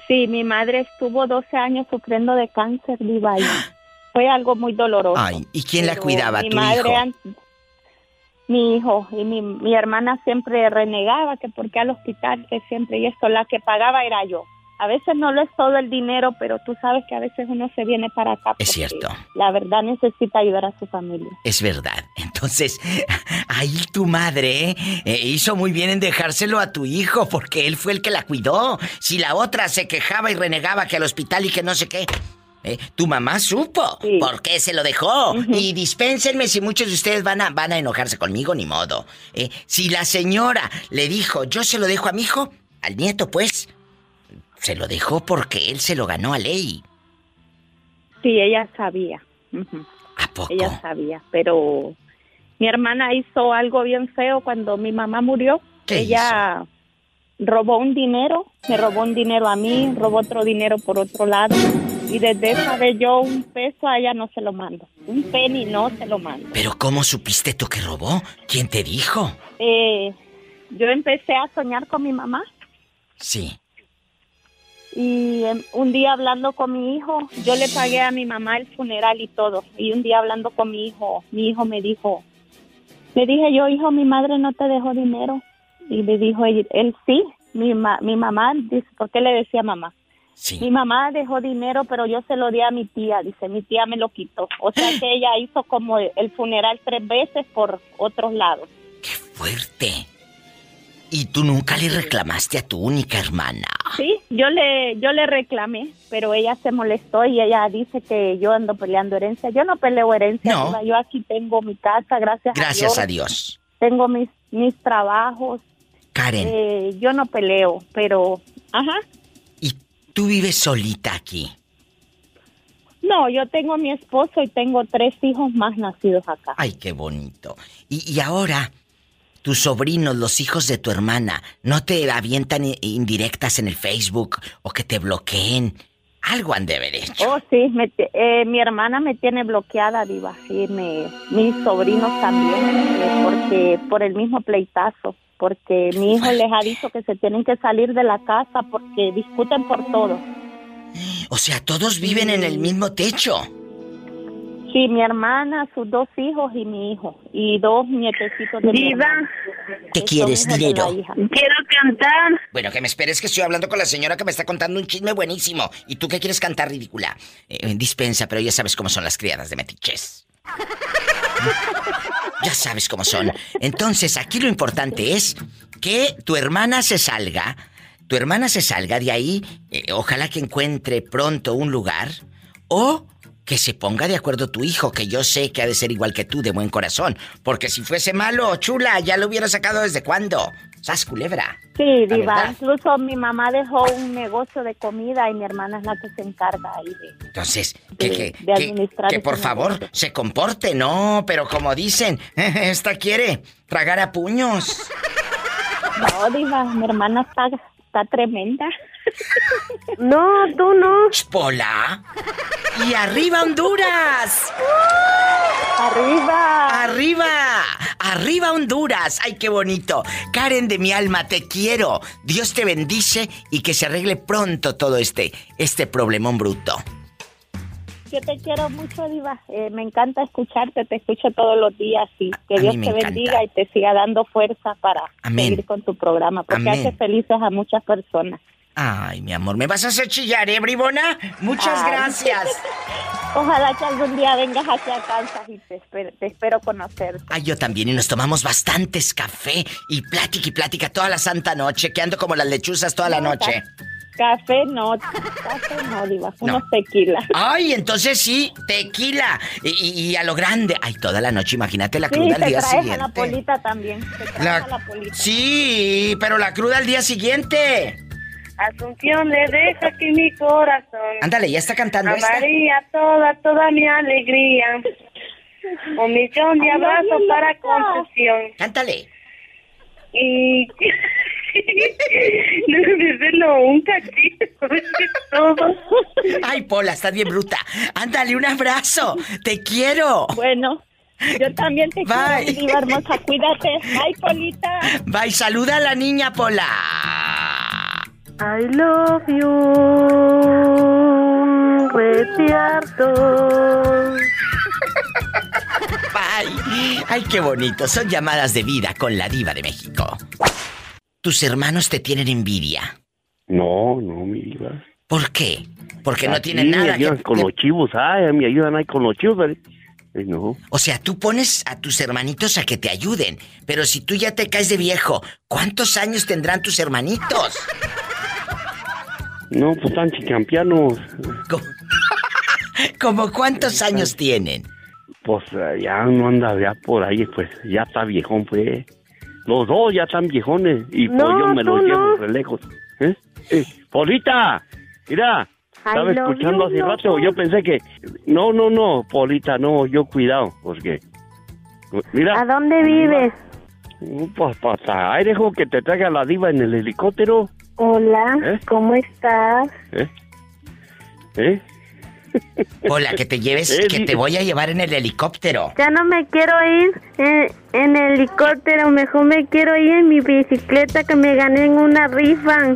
Sí, mi madre estuvo 12 años sufriendo de cáncer, ahí. Fue algo muy doloroso. Ay, ¿y quién la cuidaba? Mi ¿Tu madre, hijo? mi hijo y mi, mi hermana siempre renegaba que porque al hospital, que siempre, y esto, la que pagaba era yo. A veces no lo es todo el dinero, pero tú sabes que a veces uno se viene para acá. Es cierto. La verdad necesita ayudar a su familia. Es verdad. Entonces, ahí tu madre eh, hizo muy bien en dejárselo a tu hijo porque él fue el que la cuidó. Si la otra se quejaba y renegaba que al hospital y que no sé qué. eh, tu mamá supo por qué se lo dejó. Y dispénsenme si muchos de ustedes van a, van a enojarse conmigo, ni modo. Eh, si la señora le dijo, yo se lo dejo a mi hijo, al nieto, pues, se lo dejó porque él se lo ganó a ley. Sí, ella sabía. Ujú. Ella sabía, pero mi hermana hizo algo bien feo cuando mi mamá murió. ella robó un dinero, me robó un dinero a mí, robó otro dinero por otro lado. Y desde esa vez yo un peso a ella no se lo mando. Un penny no se lo mando. Pero ¿cómo supiste tú que robó? ¿Quién te dijo? Eh, yo empecé a soñar con mi mamá Sí. Y em, un día hablando con mi hijo, yo le pagué a mi mamá el funeral y todo. Y un día hablando con mi hijo, mi hijo me dijo, le dije yo, hijo, mi madre no te dejó dinero. Y me dijo él, él, sí, mi, ma- mi mamá, dice, ¿por qué le decía mamá? Mi mamá dejó dinero, pero yo se lo di a mi tía, dice, mi tía me lo quitó. O sea que ella hizo como el funeral tres veces por otros lados. Fuerte. ¿Y tú nunca le reclamaste a tu única hermana? Sí, yo le, yo le reclamé, pero ella se molestó y ella dice que yo ando peleando herencia. Yo no peleo herencia, No. Yo aquí tengo mi casa, gracias, Gracias a a Dios. Dios. Tengo mis, mis trabajos. Karen. Eh, yo no peleo, pero, ajá. Tú vives solita aquí. No, yo tengo a mi esposo y tengo tres hijos más nacidos acá. Ay, qué bonito. Y, y ahora, tus sobrinos, los hijos de tu hermana, ¿no te avientan indirectas en el Facebook o que te bloqueen? Algo han de haber hecho. Oh, sí, me te- eh, mi hermana me tiene bloqueada, Diva, sí, me, mis sobrinos también, eh, porque por el mismo pleitazo, porque mi hijo les ha dicho que se tienen que salir de la casa porque discuten por todo. O sea, todos viven en el mismo techo. Sí, mi hermana, sus dos hijos y mi hijo, y dos nietecitos de mi Diva. hermana. ¿Qué quieres, dinero? Quiero cantar. Bueno, que me esperes que estoy hablando con la señora que me está contando un chisme buenísimo. ¿Y tú qué quieres cantar, ridícula? Eh, dispensa, pero ya sabes cómo son las criadas de metiches. Ya sabes cómo son. Entonces, aquí lo importante es que tu hermana se salga. Tu hermana se salga de ahí. eh, ojalá que encuentre pronto un lugar. O que se ponga de acuerdo tu hijo, que yo sé que ha de ser igual que tú, de buen corazón. Porque si fuese malo, chula, ya lo hubiera sacado desde cuándo. ¿Sas, culebra? Sí, Diva, incluso mi mamá dejó un negocio de comida y mi hermana es la que se encarga ahí de... Entonces, que, de- que, de que- administrar que por favor negocio. se comporte, no, pero como dicen, esta quiere tragar a puños. No, Diva, mi hermana está, está tremenda. No, tú no. Pola. Y arriba Honduras. Arriba. Arriba. Arriba Honduras. Ay, qué bonito. Karen de mi alma, te quiero. Dios te bendice y que se arregle pronto todo este este problemón bruto. Yo te quiero mucho, Diva. Eh, me encanta escucharte, te escucho todos los días y que A Dios te encanta. bendiga y te siga dando fuerza para Amén. seguir con tu programa, porque Amén. hace felices a muchas personas. Ay, mi amor, ¿me vas a hacer chillar, eh, bribona? Muchas Ay. gracias. Ojalá que algún día vengas hacia Kansas y te espero, te espero conocer. Ay, yo también, y nos tomamos bastantes café y plática y plática toda la santa noche, que ando como las lechuzas toda la No, noche. Café no, café no, Diva, No. unos tequilas. Ay, entonces sí, tequila. Y, y- y a lo grande. Ay, toda la noche, imagínate la Sí, cruda te al día traes a la siguiente. polita también. Te La- a la polita. Sí, pero la cruda al día siguiente. Asunción le deja aquí mi corazón. Ándale, ya está cantando esta. Amaría toda, toda mi alegría. Un millón de abrazos para concesión. Cántale. Y... no, un cachito, todo. Ay, Pola, estás bien bruta. Ándale, un abrazo. Te quiero. Bueno, yo también te Bye. quiero, diva hermosa. Cuídate. Bye, Polita. Bye, saluda a la niña, Pola. I love you, Retiarto. Bye. Ay, qué bonito. Son llamadas de vida con la diva de México. Tus hermanos te tienen envidia. No, no, mi diva. ¿Por qué? Porque no tienen me nada ayudan que... con los chivos, ay, me ayudan ahí con los chivos, ¿vale? No. O sea, tú pones a tus hermanitos a que te ayuden. Pero si tú ya te caes de viejo, ¿cuántos años tendrán tus hermanitos? No, pues están chicampianos. ¿Cómo cuántos años tienen? Pues eh, ya no anda ya por ahí, pues ya está viejón, pues. Los dos ya están viejones y pues No, yo me los llevo re lejos. ¿Eh? Eh, Polita, mira, estaba escuchando hace rato, yo pensé que... No, no, no, Polita, no, yo cuidado, porque... Mira, ¿A dónde vives? pues pasa, ahí dejo que te traiga la diva en el helicóptero. Hola, ¿Eh? ¿cómo estás? ¿Eh? ¿Eh? Hola, que te lleves, Eh, que te voy a llevar en el helicóptero. Ya no me quiero ir en, en helicóptero, mejor me quiero ir en mi bicicleta que me gané en una rifa.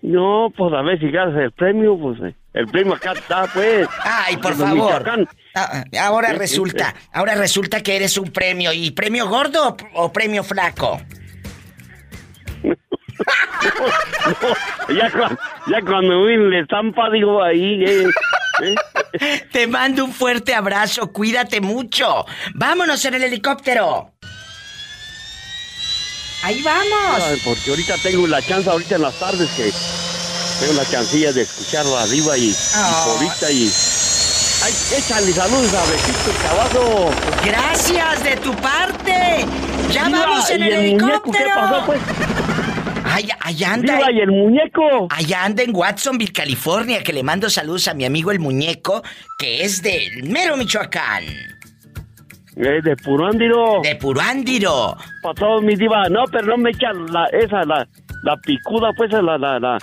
No, pues a ver si ganas el premio, pues el premio acá está, pues. Ay, por favor. Michoacán. Ah, ahora resulta, ahora resulta que eres un premio. ¿Y premio gordo o- o premio flaco? No, ya, cuando, ya cuando vi la estampa, digo ahí, eh, eh. Te mando un fuerte abrazo, cuídate mucho. Vámonos en el helicóptero. Ahí vamos. Ay, porque ahorita tengo la chance, ahorita en las tardes que tengo la chancilla de escucharlo arriba y, y Ay. ahorita y... Ay, échale saludos a Besito Caballo. Gracias de tu parte. Ya vamos en ¿y el, el muñeco qué helicóptero. pasó, pues? Ay, allá anda. Diva, ¿y el muñeco? Allá anda en Watsonville, California, que le mando saludos a mi amigo el muñeco, que es de Mero, Michoacán. Eh, de Purándiro. De Purándiro. Para todos mis divas. No, pero no me echan la, esa, la, la picuda, pues, la, la, la,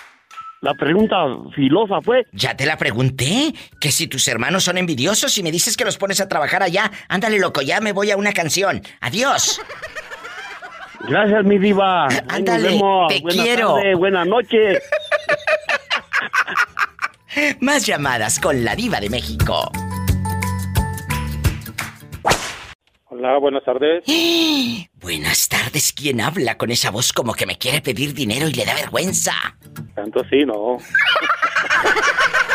la pregunta filosa, pues. Ya te la pregunté, que si tus hermanos son envidiosos y me dices que los pones a trabajar allá, ándale loco, ya me voy a una canción. Adiós. Gracias, mi diva. Ahí nos Ándale, vemos. te Buenas quiero. tardes, buenas noches. Más llamadas con la diva de México. Hola, buenas tardes. Buenas tardes, ¿quién habla con esa voz como que me quiere pedir dinero y le da vergüenza? Tanto sí, no.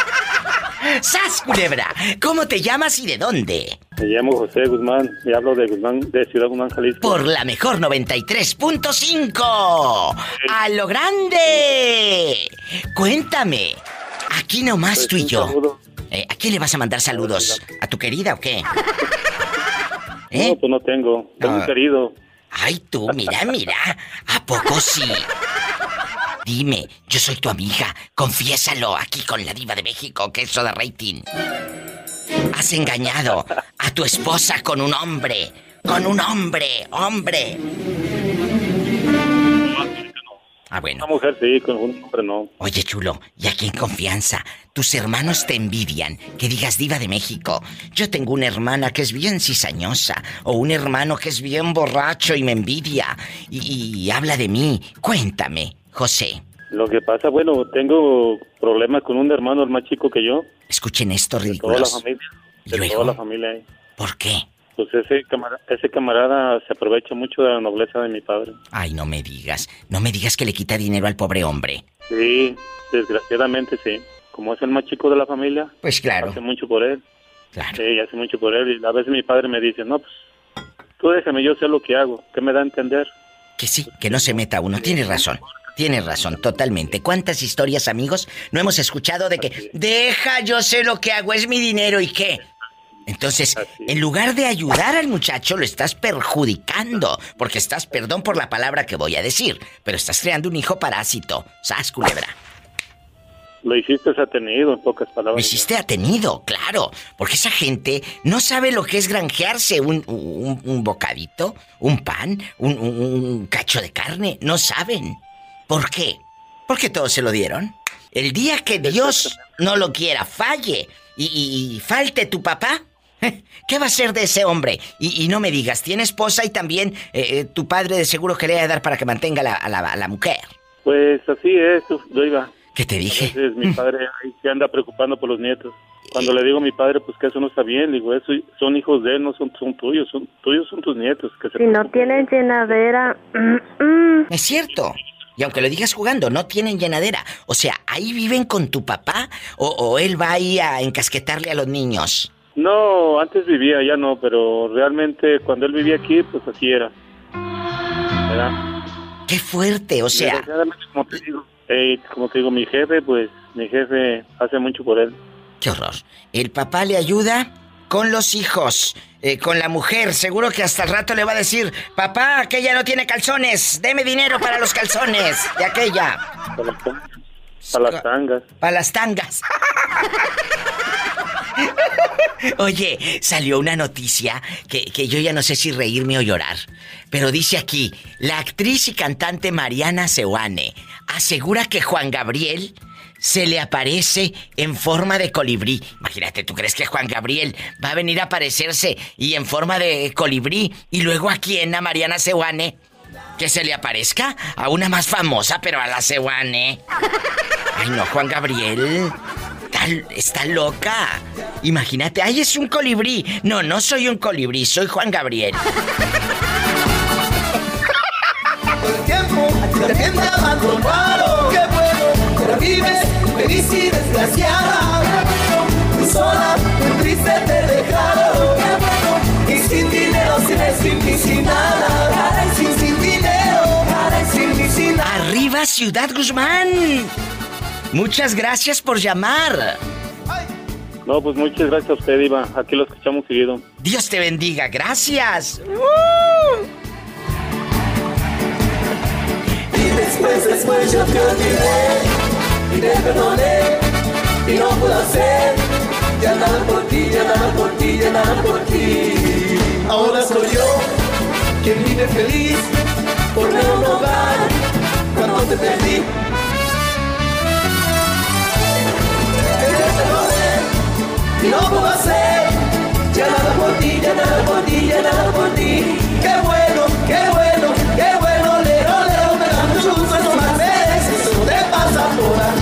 ¡Sas, culebra! ¿Cómo te llamas y de dónde? Me llamo José Guzmán y hablo de Guzmán, de Ciudad Guzmán, Jalisco. Por la mejor 93.5. ¡A lo grande! Cuéntame. Aquí nomás Pues, tú y yo. Eh, ¿A quién le vas a mandar saludos? ¿A tu querida o qué? No, pues no tengo. Tengo un Ah. querido. Ay, tú, mira, mira. ¿A poco sí? Dime, yo soy tu amiga. Confiésalo aquí con la diva de México, que eso de rating. Has engañado a tu esposa con un hombre. Con un hombre, hombre. Ah, bueno. Una mujer sí, con un hombre no. Oye, chulo, y aquí en confianza, tus hermanos te envidian, que digas diva de México. Yo tengo una hermana que es bien cizañosa, o un hermano que es bien borracho y me envidia, y, y habla de mí. Cuéntame, José. Lo que pasa, bueno, tengo problemas con un hermano, el más chico que yo. Escuchen esto, Toda la ridículos. familia. De Luego. toda la familia. ahí. ¿Por qué? Pues ese, camara- ese camarada se aprovecha mucho de la nobleza de mi padre. Ay, no me digas, no me digas que le quita dinero al pobre hombre. Sí, desgraciadamente sí. Como es el más chico de la familia. Pues claro. Hace mucho por él. Sí, hace mucho por él. Y a veces mi padre me dice, no, pues tú déjame, yo sé lo que hago. ¿Qué me da a entender? Que sí, que no se meta uno. Tienes razón. Tienes razón, totalmente. ¿Cuántas historias, amigos, no hemos escuchado de que deja, yo sé lo que hago, es mi dinero y qué? Entonces, en lugar de ayudar al muchacho, lo estás perjudicando. Porque estás, perdón por la palabra que voy a decir, pero estás creando un hijo parásito. ¡Sas, culebra! Lo hiciste atenido, en pocas palabras. Lo hiciste atenido, claro. Porque esa gente no sabe lo que es granjearse un, un- un bocadito, un pan, un, cacho de carne. No saben. ¿Por qué? Porque todos se lo dieron. El día que Dios no lo quiera, falle y, y- y falte tu papá, ¿qué va a ser de ese hombre? Y, y no me digas, tiene esposa y también eh, eh, tu padre de seguro que le va a dar para que mantenga la- a, la, a la mujer. Pues así es, lo iba. ¿Qué te dije? Entonces mi padre ahí se anda preocupando por los nietos. Cuando le digo a mi padre, pues que eso no está bien, le digo, eso son hijos de él, no son, son tuyos, son tuyos son tus nietos. Que se Si no tienen llenadera, mm, mm. Es cierto. Y aunque lo digas jugando, no tienen llenadera. O sea, ahí viven con tu papá o, o él va ahí a encasquetarle a los niños. No, antes vivía, ya no, pero realmente cuando él vivía aquí, pues así era. ¿Verdad? Qué fuerte, o sea. Desgraciadamente, como te digo, eh, como te digo, mi jefe, pues mi jefe hace mucho por él. Qué horror. El papá le ayuda con los hijos, eh, con la mujer. Seguro que hasta el rato le va a decir, papá, aquella no tiene calzones, deme dinero para los calzones de aquella. Para las, tangas. Para las tangas. Oye, salió una noticia que, que yo ya no sé si reírme o llorar. Pero dice aquí, la actriz y cantante Mariana Seoane asegura que Juan Gabriel se le aparece en forma de colibrí. Imagínate, ¿tú crees que Juan Gabriel va a venir a aparecerse y en forma de colibrí y luego a quién, a Mariana Seoane? Que se le aparezca a una más famosa, pero a la Seoane. Ay, no, Juan Gabriel. Está, loca. Imagínate, ay, es un colibrí. No, no soy un colibrí, soy Juan Gabriel. El tiempo vives feliz y desgraciada. Muy sola, muy triste te dejaron. Y sin dinero, sin el sin y sin nada. Sin, sin dinero, sin y sin nada. Arriba, Ciudad Guzmán. Muchas gracias por llamar. No, pues muchas gracias a usted, Iba. Aquí lo escuchamos seguido. Dios te bendiga, gracias. Y después, después yo te olvidé y te perdoné y no puedo hacer ya nada por ti, ya nada por ti, ya nada por ti. Ahora soy yo quien vive feliz por ver un hogar cuando te perdí. Y no puedo hacer ya nada por ti, ya nada por ti, ya nada por ti. Qué bueno, qué bueno, qué bueno, lero, lero, me da mucho gusto, no más eso te.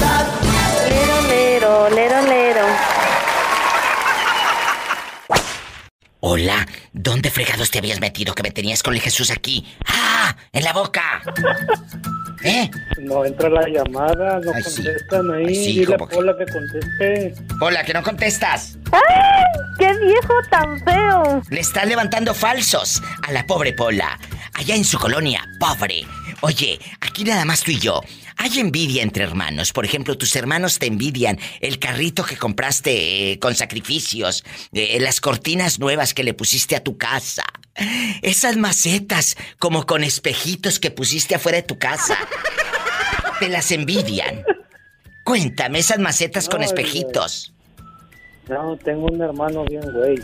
Hola, ¿dónde fregados te habías metido que me tenías con el Jesús aquí? ¡Ah! ¡En la boca! ¿Eh? No entra la llamada, no Ay, sí. contestan ahí. Ay, sí, Dile a como que- Pola que conteste. Hola, que no contestas. ¡Ay! ¡Qué viejo tan feo! Le están levantando falsos a la pobre Pola. Allá en su colonia, pobre. Oye, aquí nada más tú y yo. Hay envidia entre hermanos. Por ejemplo, tus hermanos te envidian el carrito que compraste eh, con sacrificios, eh, las cortinas nuevas que le pusiste a tu casa, esas macetas como con espejitos que pusiste afuera de tu casa. Te las envidian. Cuéntame, esas macetas con espejitos. No, tengo un hermano bien güey.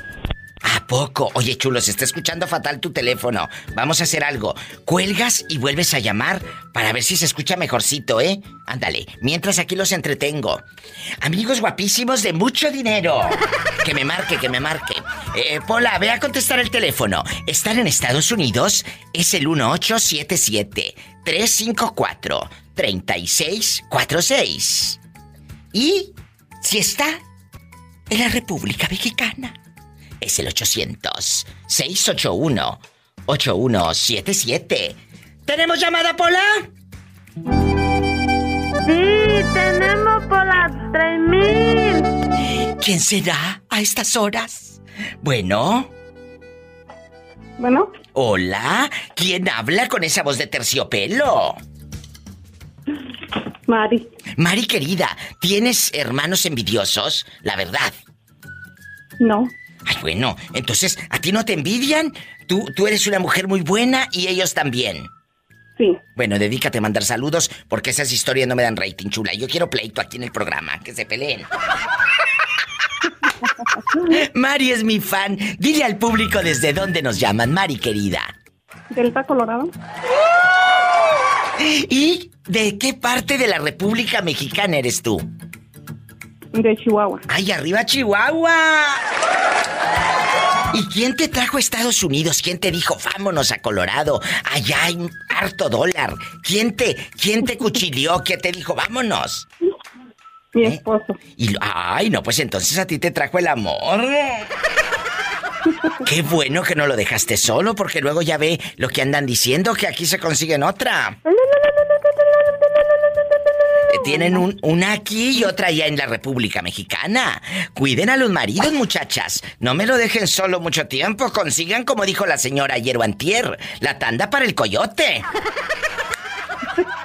¿A poco? Oye, chulo, se está escuchando fatal tu teléfono. Vamos a hacer algo. Cuelgas y vuelves a llamar para ver si se escucha mejorcito, ¿eh? Ándale, mientras aquí los entretengo. Amigos guapísimos de mucho dinero. Que me marque, que me marque. Eh, Pola, ve a contestar el teléfono. ¿Están en Estados Unidos? Es el 1877-354-3646. Y si está en la República Mexicana es el 800-681-8177. ¿Tenemos llamada, Pola? Sí, tenemos por las 3000. ¿Quién será a estas horas? Bueno. Bueno. Hola, ¿quién habla con esa voz de terciopelo? Mari. Mari querida, ¿tienes hermanos envidiosos? La verdad. No. Ay, bueno, entonces, ¿a ti no te envidian? Tú, tú eres una mujer muy buena y ellos también. Sí. Bueno, dedícate a mandar saludos porque esas historias no me dan rating, chula. Yo quiero pleito aquí en el programa, que se peleen. Mari es mi fan. Dile al público desde dónde nos llaman, Mari querida. Delta Colorado. ¿Y de qué parte de la República Mexicana eres tú? De Chihuahua. ¡Ay, arriba Chihuahua! ¿Y quién te trajo a Estados Unidos? ¿Quién te dijo, vámonos a Colorado? Allá hay un harto dólar. ¿Quién te, quién te cuchillió? ¿Quién te dijo, vámonos? Mi esposo. Y, ay, no, pues entonces a ti te trajo el amor. Qué bueno que no lo dejaste solo, porque luego ya ve lo que andan diciendo, que aquí se consiguen otra. Tienen un, una aquí y otra allá en la República Mexicana. Cuiden a los maridos, muchachas. No me lo dejen solo mucho tiempo. Consigan, como dijo la señora ayer o antier, la tanda para el coyote.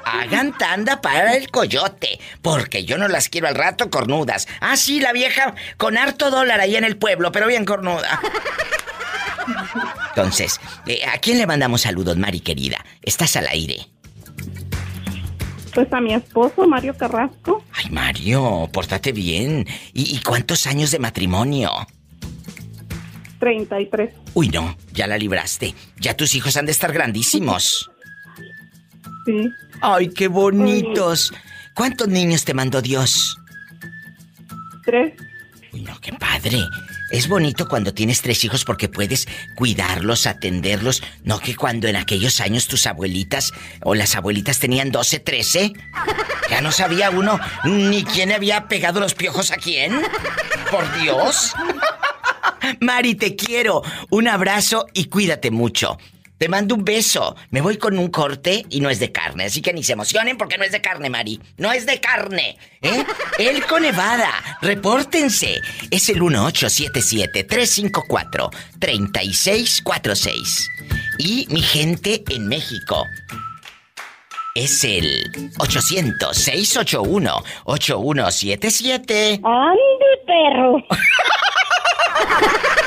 Hagan tanda para el coyote, porque yo no las quiero al rato cornudas. Ah, sí, la vieja con harto dólar ahí en el pueblo, pero bien cornuda. Entonces, eh, ¿a quién le mandamos saludos, Mari querida? Estás al aire. Pues a mi esposo, Mario Carrasco. Ay, Mario, pórtate bien. ¿Y, y cuántos años de matrimonio? 33. Uy, no, ya la libraste. Ya tus hijos han de estar grandísimos. Sí. Ay, qué bonitos. ¿Cuántos niños te mandó Dios? Tres. Uy, no, qué padre. Es bonito cuando tienes tres hijos porque puedes cuidarlos, atenderlos. No que cuando en aquellos años tus abuelitas o las abuelitas tenían 12, 13. Ya no sabía uno ni quién había pegado los piojos a quién. Por Dios. Mari, te quiero. Un abrazo y cuídate mucho. Te mando un beso. Me voy con un corte y no es de carne, así que ni se emocionen porque no es de carne, Mari. No es de carne, ¿eh? El con Nevada. Repórtense. Es el 1877-354-3646. Y mi gente en México. Es el 800-681-8177. ¡Ande, perro!